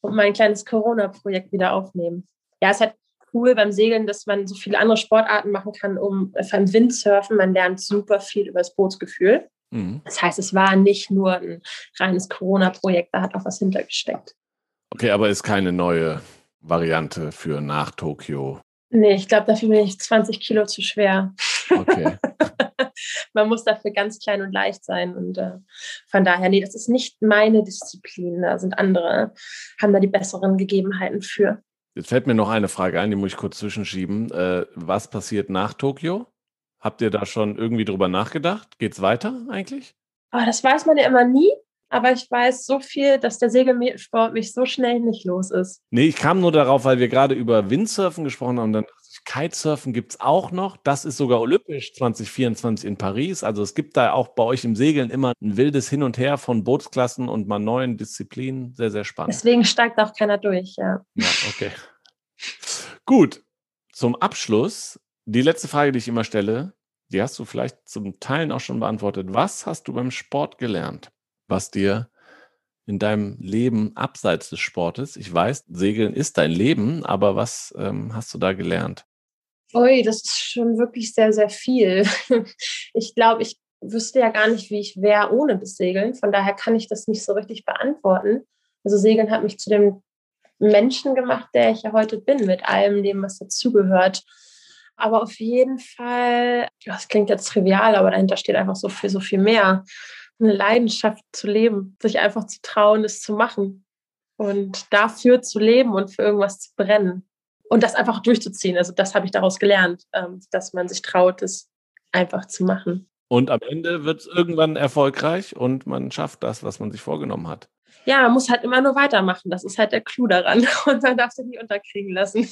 und mein kleines Corona-Projekt wieder aufnehmen. Ja, es ist halt cool beim Segeln, dass man so viele andere Sportarten machen kann, um beim Windsurfen. Man lernt super viel über das Bootsgefühl. Mhm. Das heißt, es war nicht nur ein reines Corona-Projekt, da hat auch was hintergesteckt. Okay, aber ist keine neue Variante für nach Tokio. Nee, ich glaube, dafür bin ich 20 Kilo zu schwer. Okay. Man muss dafür ganz klein und leicht sein. Und äh, von daher, nee, das ist nicht meine Disziplin. Da sind andere, haben da die besseren Gegebenheiten für. Jetzt fällt mir noch eine Frage ein, die muss ich kurz zwischenschieben. Äh, was passiert nach Tokio? Habt ihr da schon irgendwie drüber nachgedacht? Geht es weiter eigentlich? Oh, das weiß man ja immer nie. Aber ich weiß so viel, dass der Segelsport mich so schnell nicht los ist. Nee, ich kam nur darauf, weil wir gerade über Windsurfen gesprochen haben. Dann Kitesurfen gibt es auch noch. Das ist sogar olympisch 2024 in Paris. Also es gibt da auch bei euch im Segeln immer ein wildes Hin und Her von Bootsklassen und mal neuen Disziplinen. Sehr, sehr spannend. Deswegen steigt auch keiner durch, ja. Ja, okay. Gut. Zum Abschluss die letzte Frage, die ich immer stelle, die hast du vielleicht zum Teilen auch schon beantwortet. Was hast du beim Sport gelernt, was dir in deinem Leben abseits des Sportes, ich weiß, Segeln ist dein Leben, aber was ähm, hast du da gelernt? Ui, das ist schon wirklich sehr, sehr viel. Ich glaube, ich wüsste ja gar nicht, wie ich wäre ohne das Segeln. Von daher kann ich das nicht so richtig beantworten. Also Segeln hat mich zu dem Menschen gemacht, der ich ja heute bin, mit allem dem, was dazugehört. Aber auf jeden Fall, das klingt jetzt trivial, aber dahinter steht einfach so viel, so viel mehr. Eine Leidenschaft zu leben, sich einfach zu trauen, es zu machen und dafür zu leben und für irgendwas zu brennen und das einfach durchzuziehen. Also das habe ich daraus gelernt, ähm, dass man sich traut, es einfach zu machen. Und am Ende wird es irgendwann erfolgreich und man schafft das, was man sich vorgenommen hat. Ja, man muss halt immer nur weitermachen. Das ist halt der Clou daran. Und man darf sich nie unterkriegen lassen.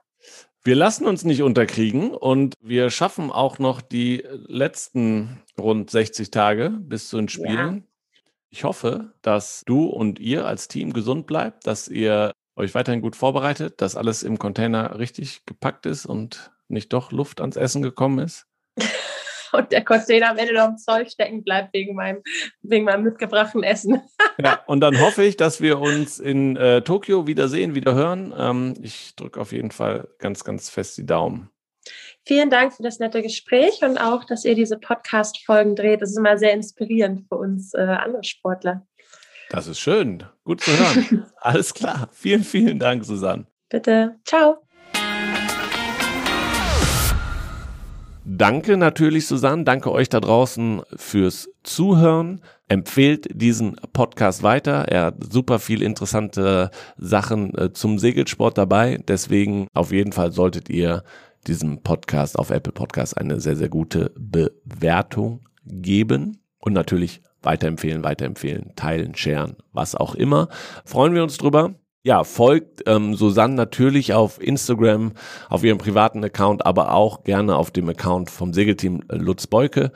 Wir lassen uns nicht unterkriegen und wir schaffen auch noch die letzten rund 60 Tage bis zu den Spielen. Ja. Ich hoffe, dass du und ihr als Team gesund bleibt, dass ihr euch weiterhin gut vorbereitet, dass alles im Container richtig gepackt ist und nicht doch Luft ans Essen gekommen ist. und der Container am Ende noch im Zoll stecken bleibt wegen meinem, wegen meinem mitgebrachten Essen. ja, und dann hoffe ich, dass wir uns in äh, Tokio wiedersehen, wieder hören. Ähm, ich drücke auf jeden Fall ganz, ganz fest die Daumen. Vielen Dank für das nette Gespräch und auch, dass ihr diese Podcast-Folgen dreht. Das ist immer sehr inspirierend für uns äh, andere Sportler. Das ist schön. Gut zu hören. Alles klar. Vielen, vielen Dank, Susanne. Bitte. Ciao. Danke natürlich, Susanne. Danke euch da draußen fürs Zuhören. Empfehlt diesen Podcast weiter. Er hat super viel interessante Sachen äh, zum Segelsport dabei. Deswegen auf jeden Fall solltet ihr diesem Podcast auf Apple Podcast eine sehr, sehr gute Bewertung geben und natürlich weiterempfehlen, weiterempfehlen, teilen, sharen, was auch immer. Freuen wir uns drüber ja, folgt ähm, Susanne natürlich auf Instagram, auf ihrem privaten Account, aber auch gerne auf dem Account vom Segelteam äh, Lutz Beuke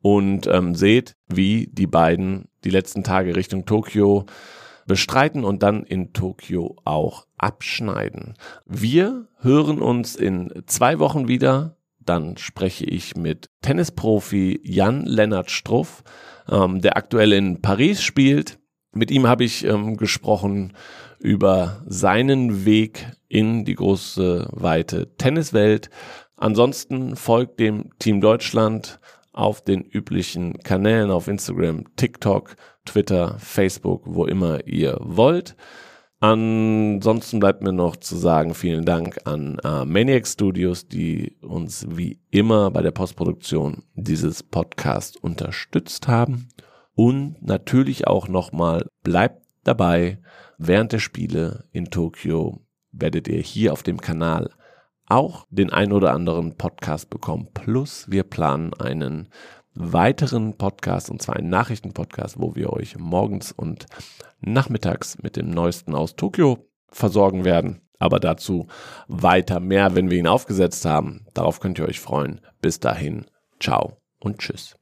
und ähm, seht, wie die beiden die letzten Tage Richtung Tokio bestreiten und dann in Tokio auch abschneiden. Wir hören uns in zwei Wochen wieder. Dann spreche ich mit Tennisprofi Jan Lennart Struff, ähm, der aktuell in Paris spielt. Mit ihm habe ich ähm, gesprochen über seinen Weg in die große, weite Tenniswelt. Ansonsten folgt dem Team Deutschland auf den üblichen Kanälen auf Instagram, TikTok, Twitter, Facebook, wo immer ihr wollt. Ansonsten bleibt mir noch zu sagen, vielen Dank an äh, Maniac Studios, die uns wie immer bei der Postproduktion dieses Podcast unterstützt haben. Und natürlich auch nochmal, bleibt dabei, während der Spiele in Tokio werdet ihr hier auf dem Kanal auch den ein oder anderen Podcast bekommen. Plus wir planen einen weiteren Podcast, und zwar einen Nachrichtenpodcast, wo wir euch morgens und nachmittags mit dem Neuesten aus Tokio versorgen werden. Aber dazu weiter mehr, wenn wir ihn aufgesetzt haben. Darauf könnt ihr euch freuen. Bis dahin, ciao und tschüss.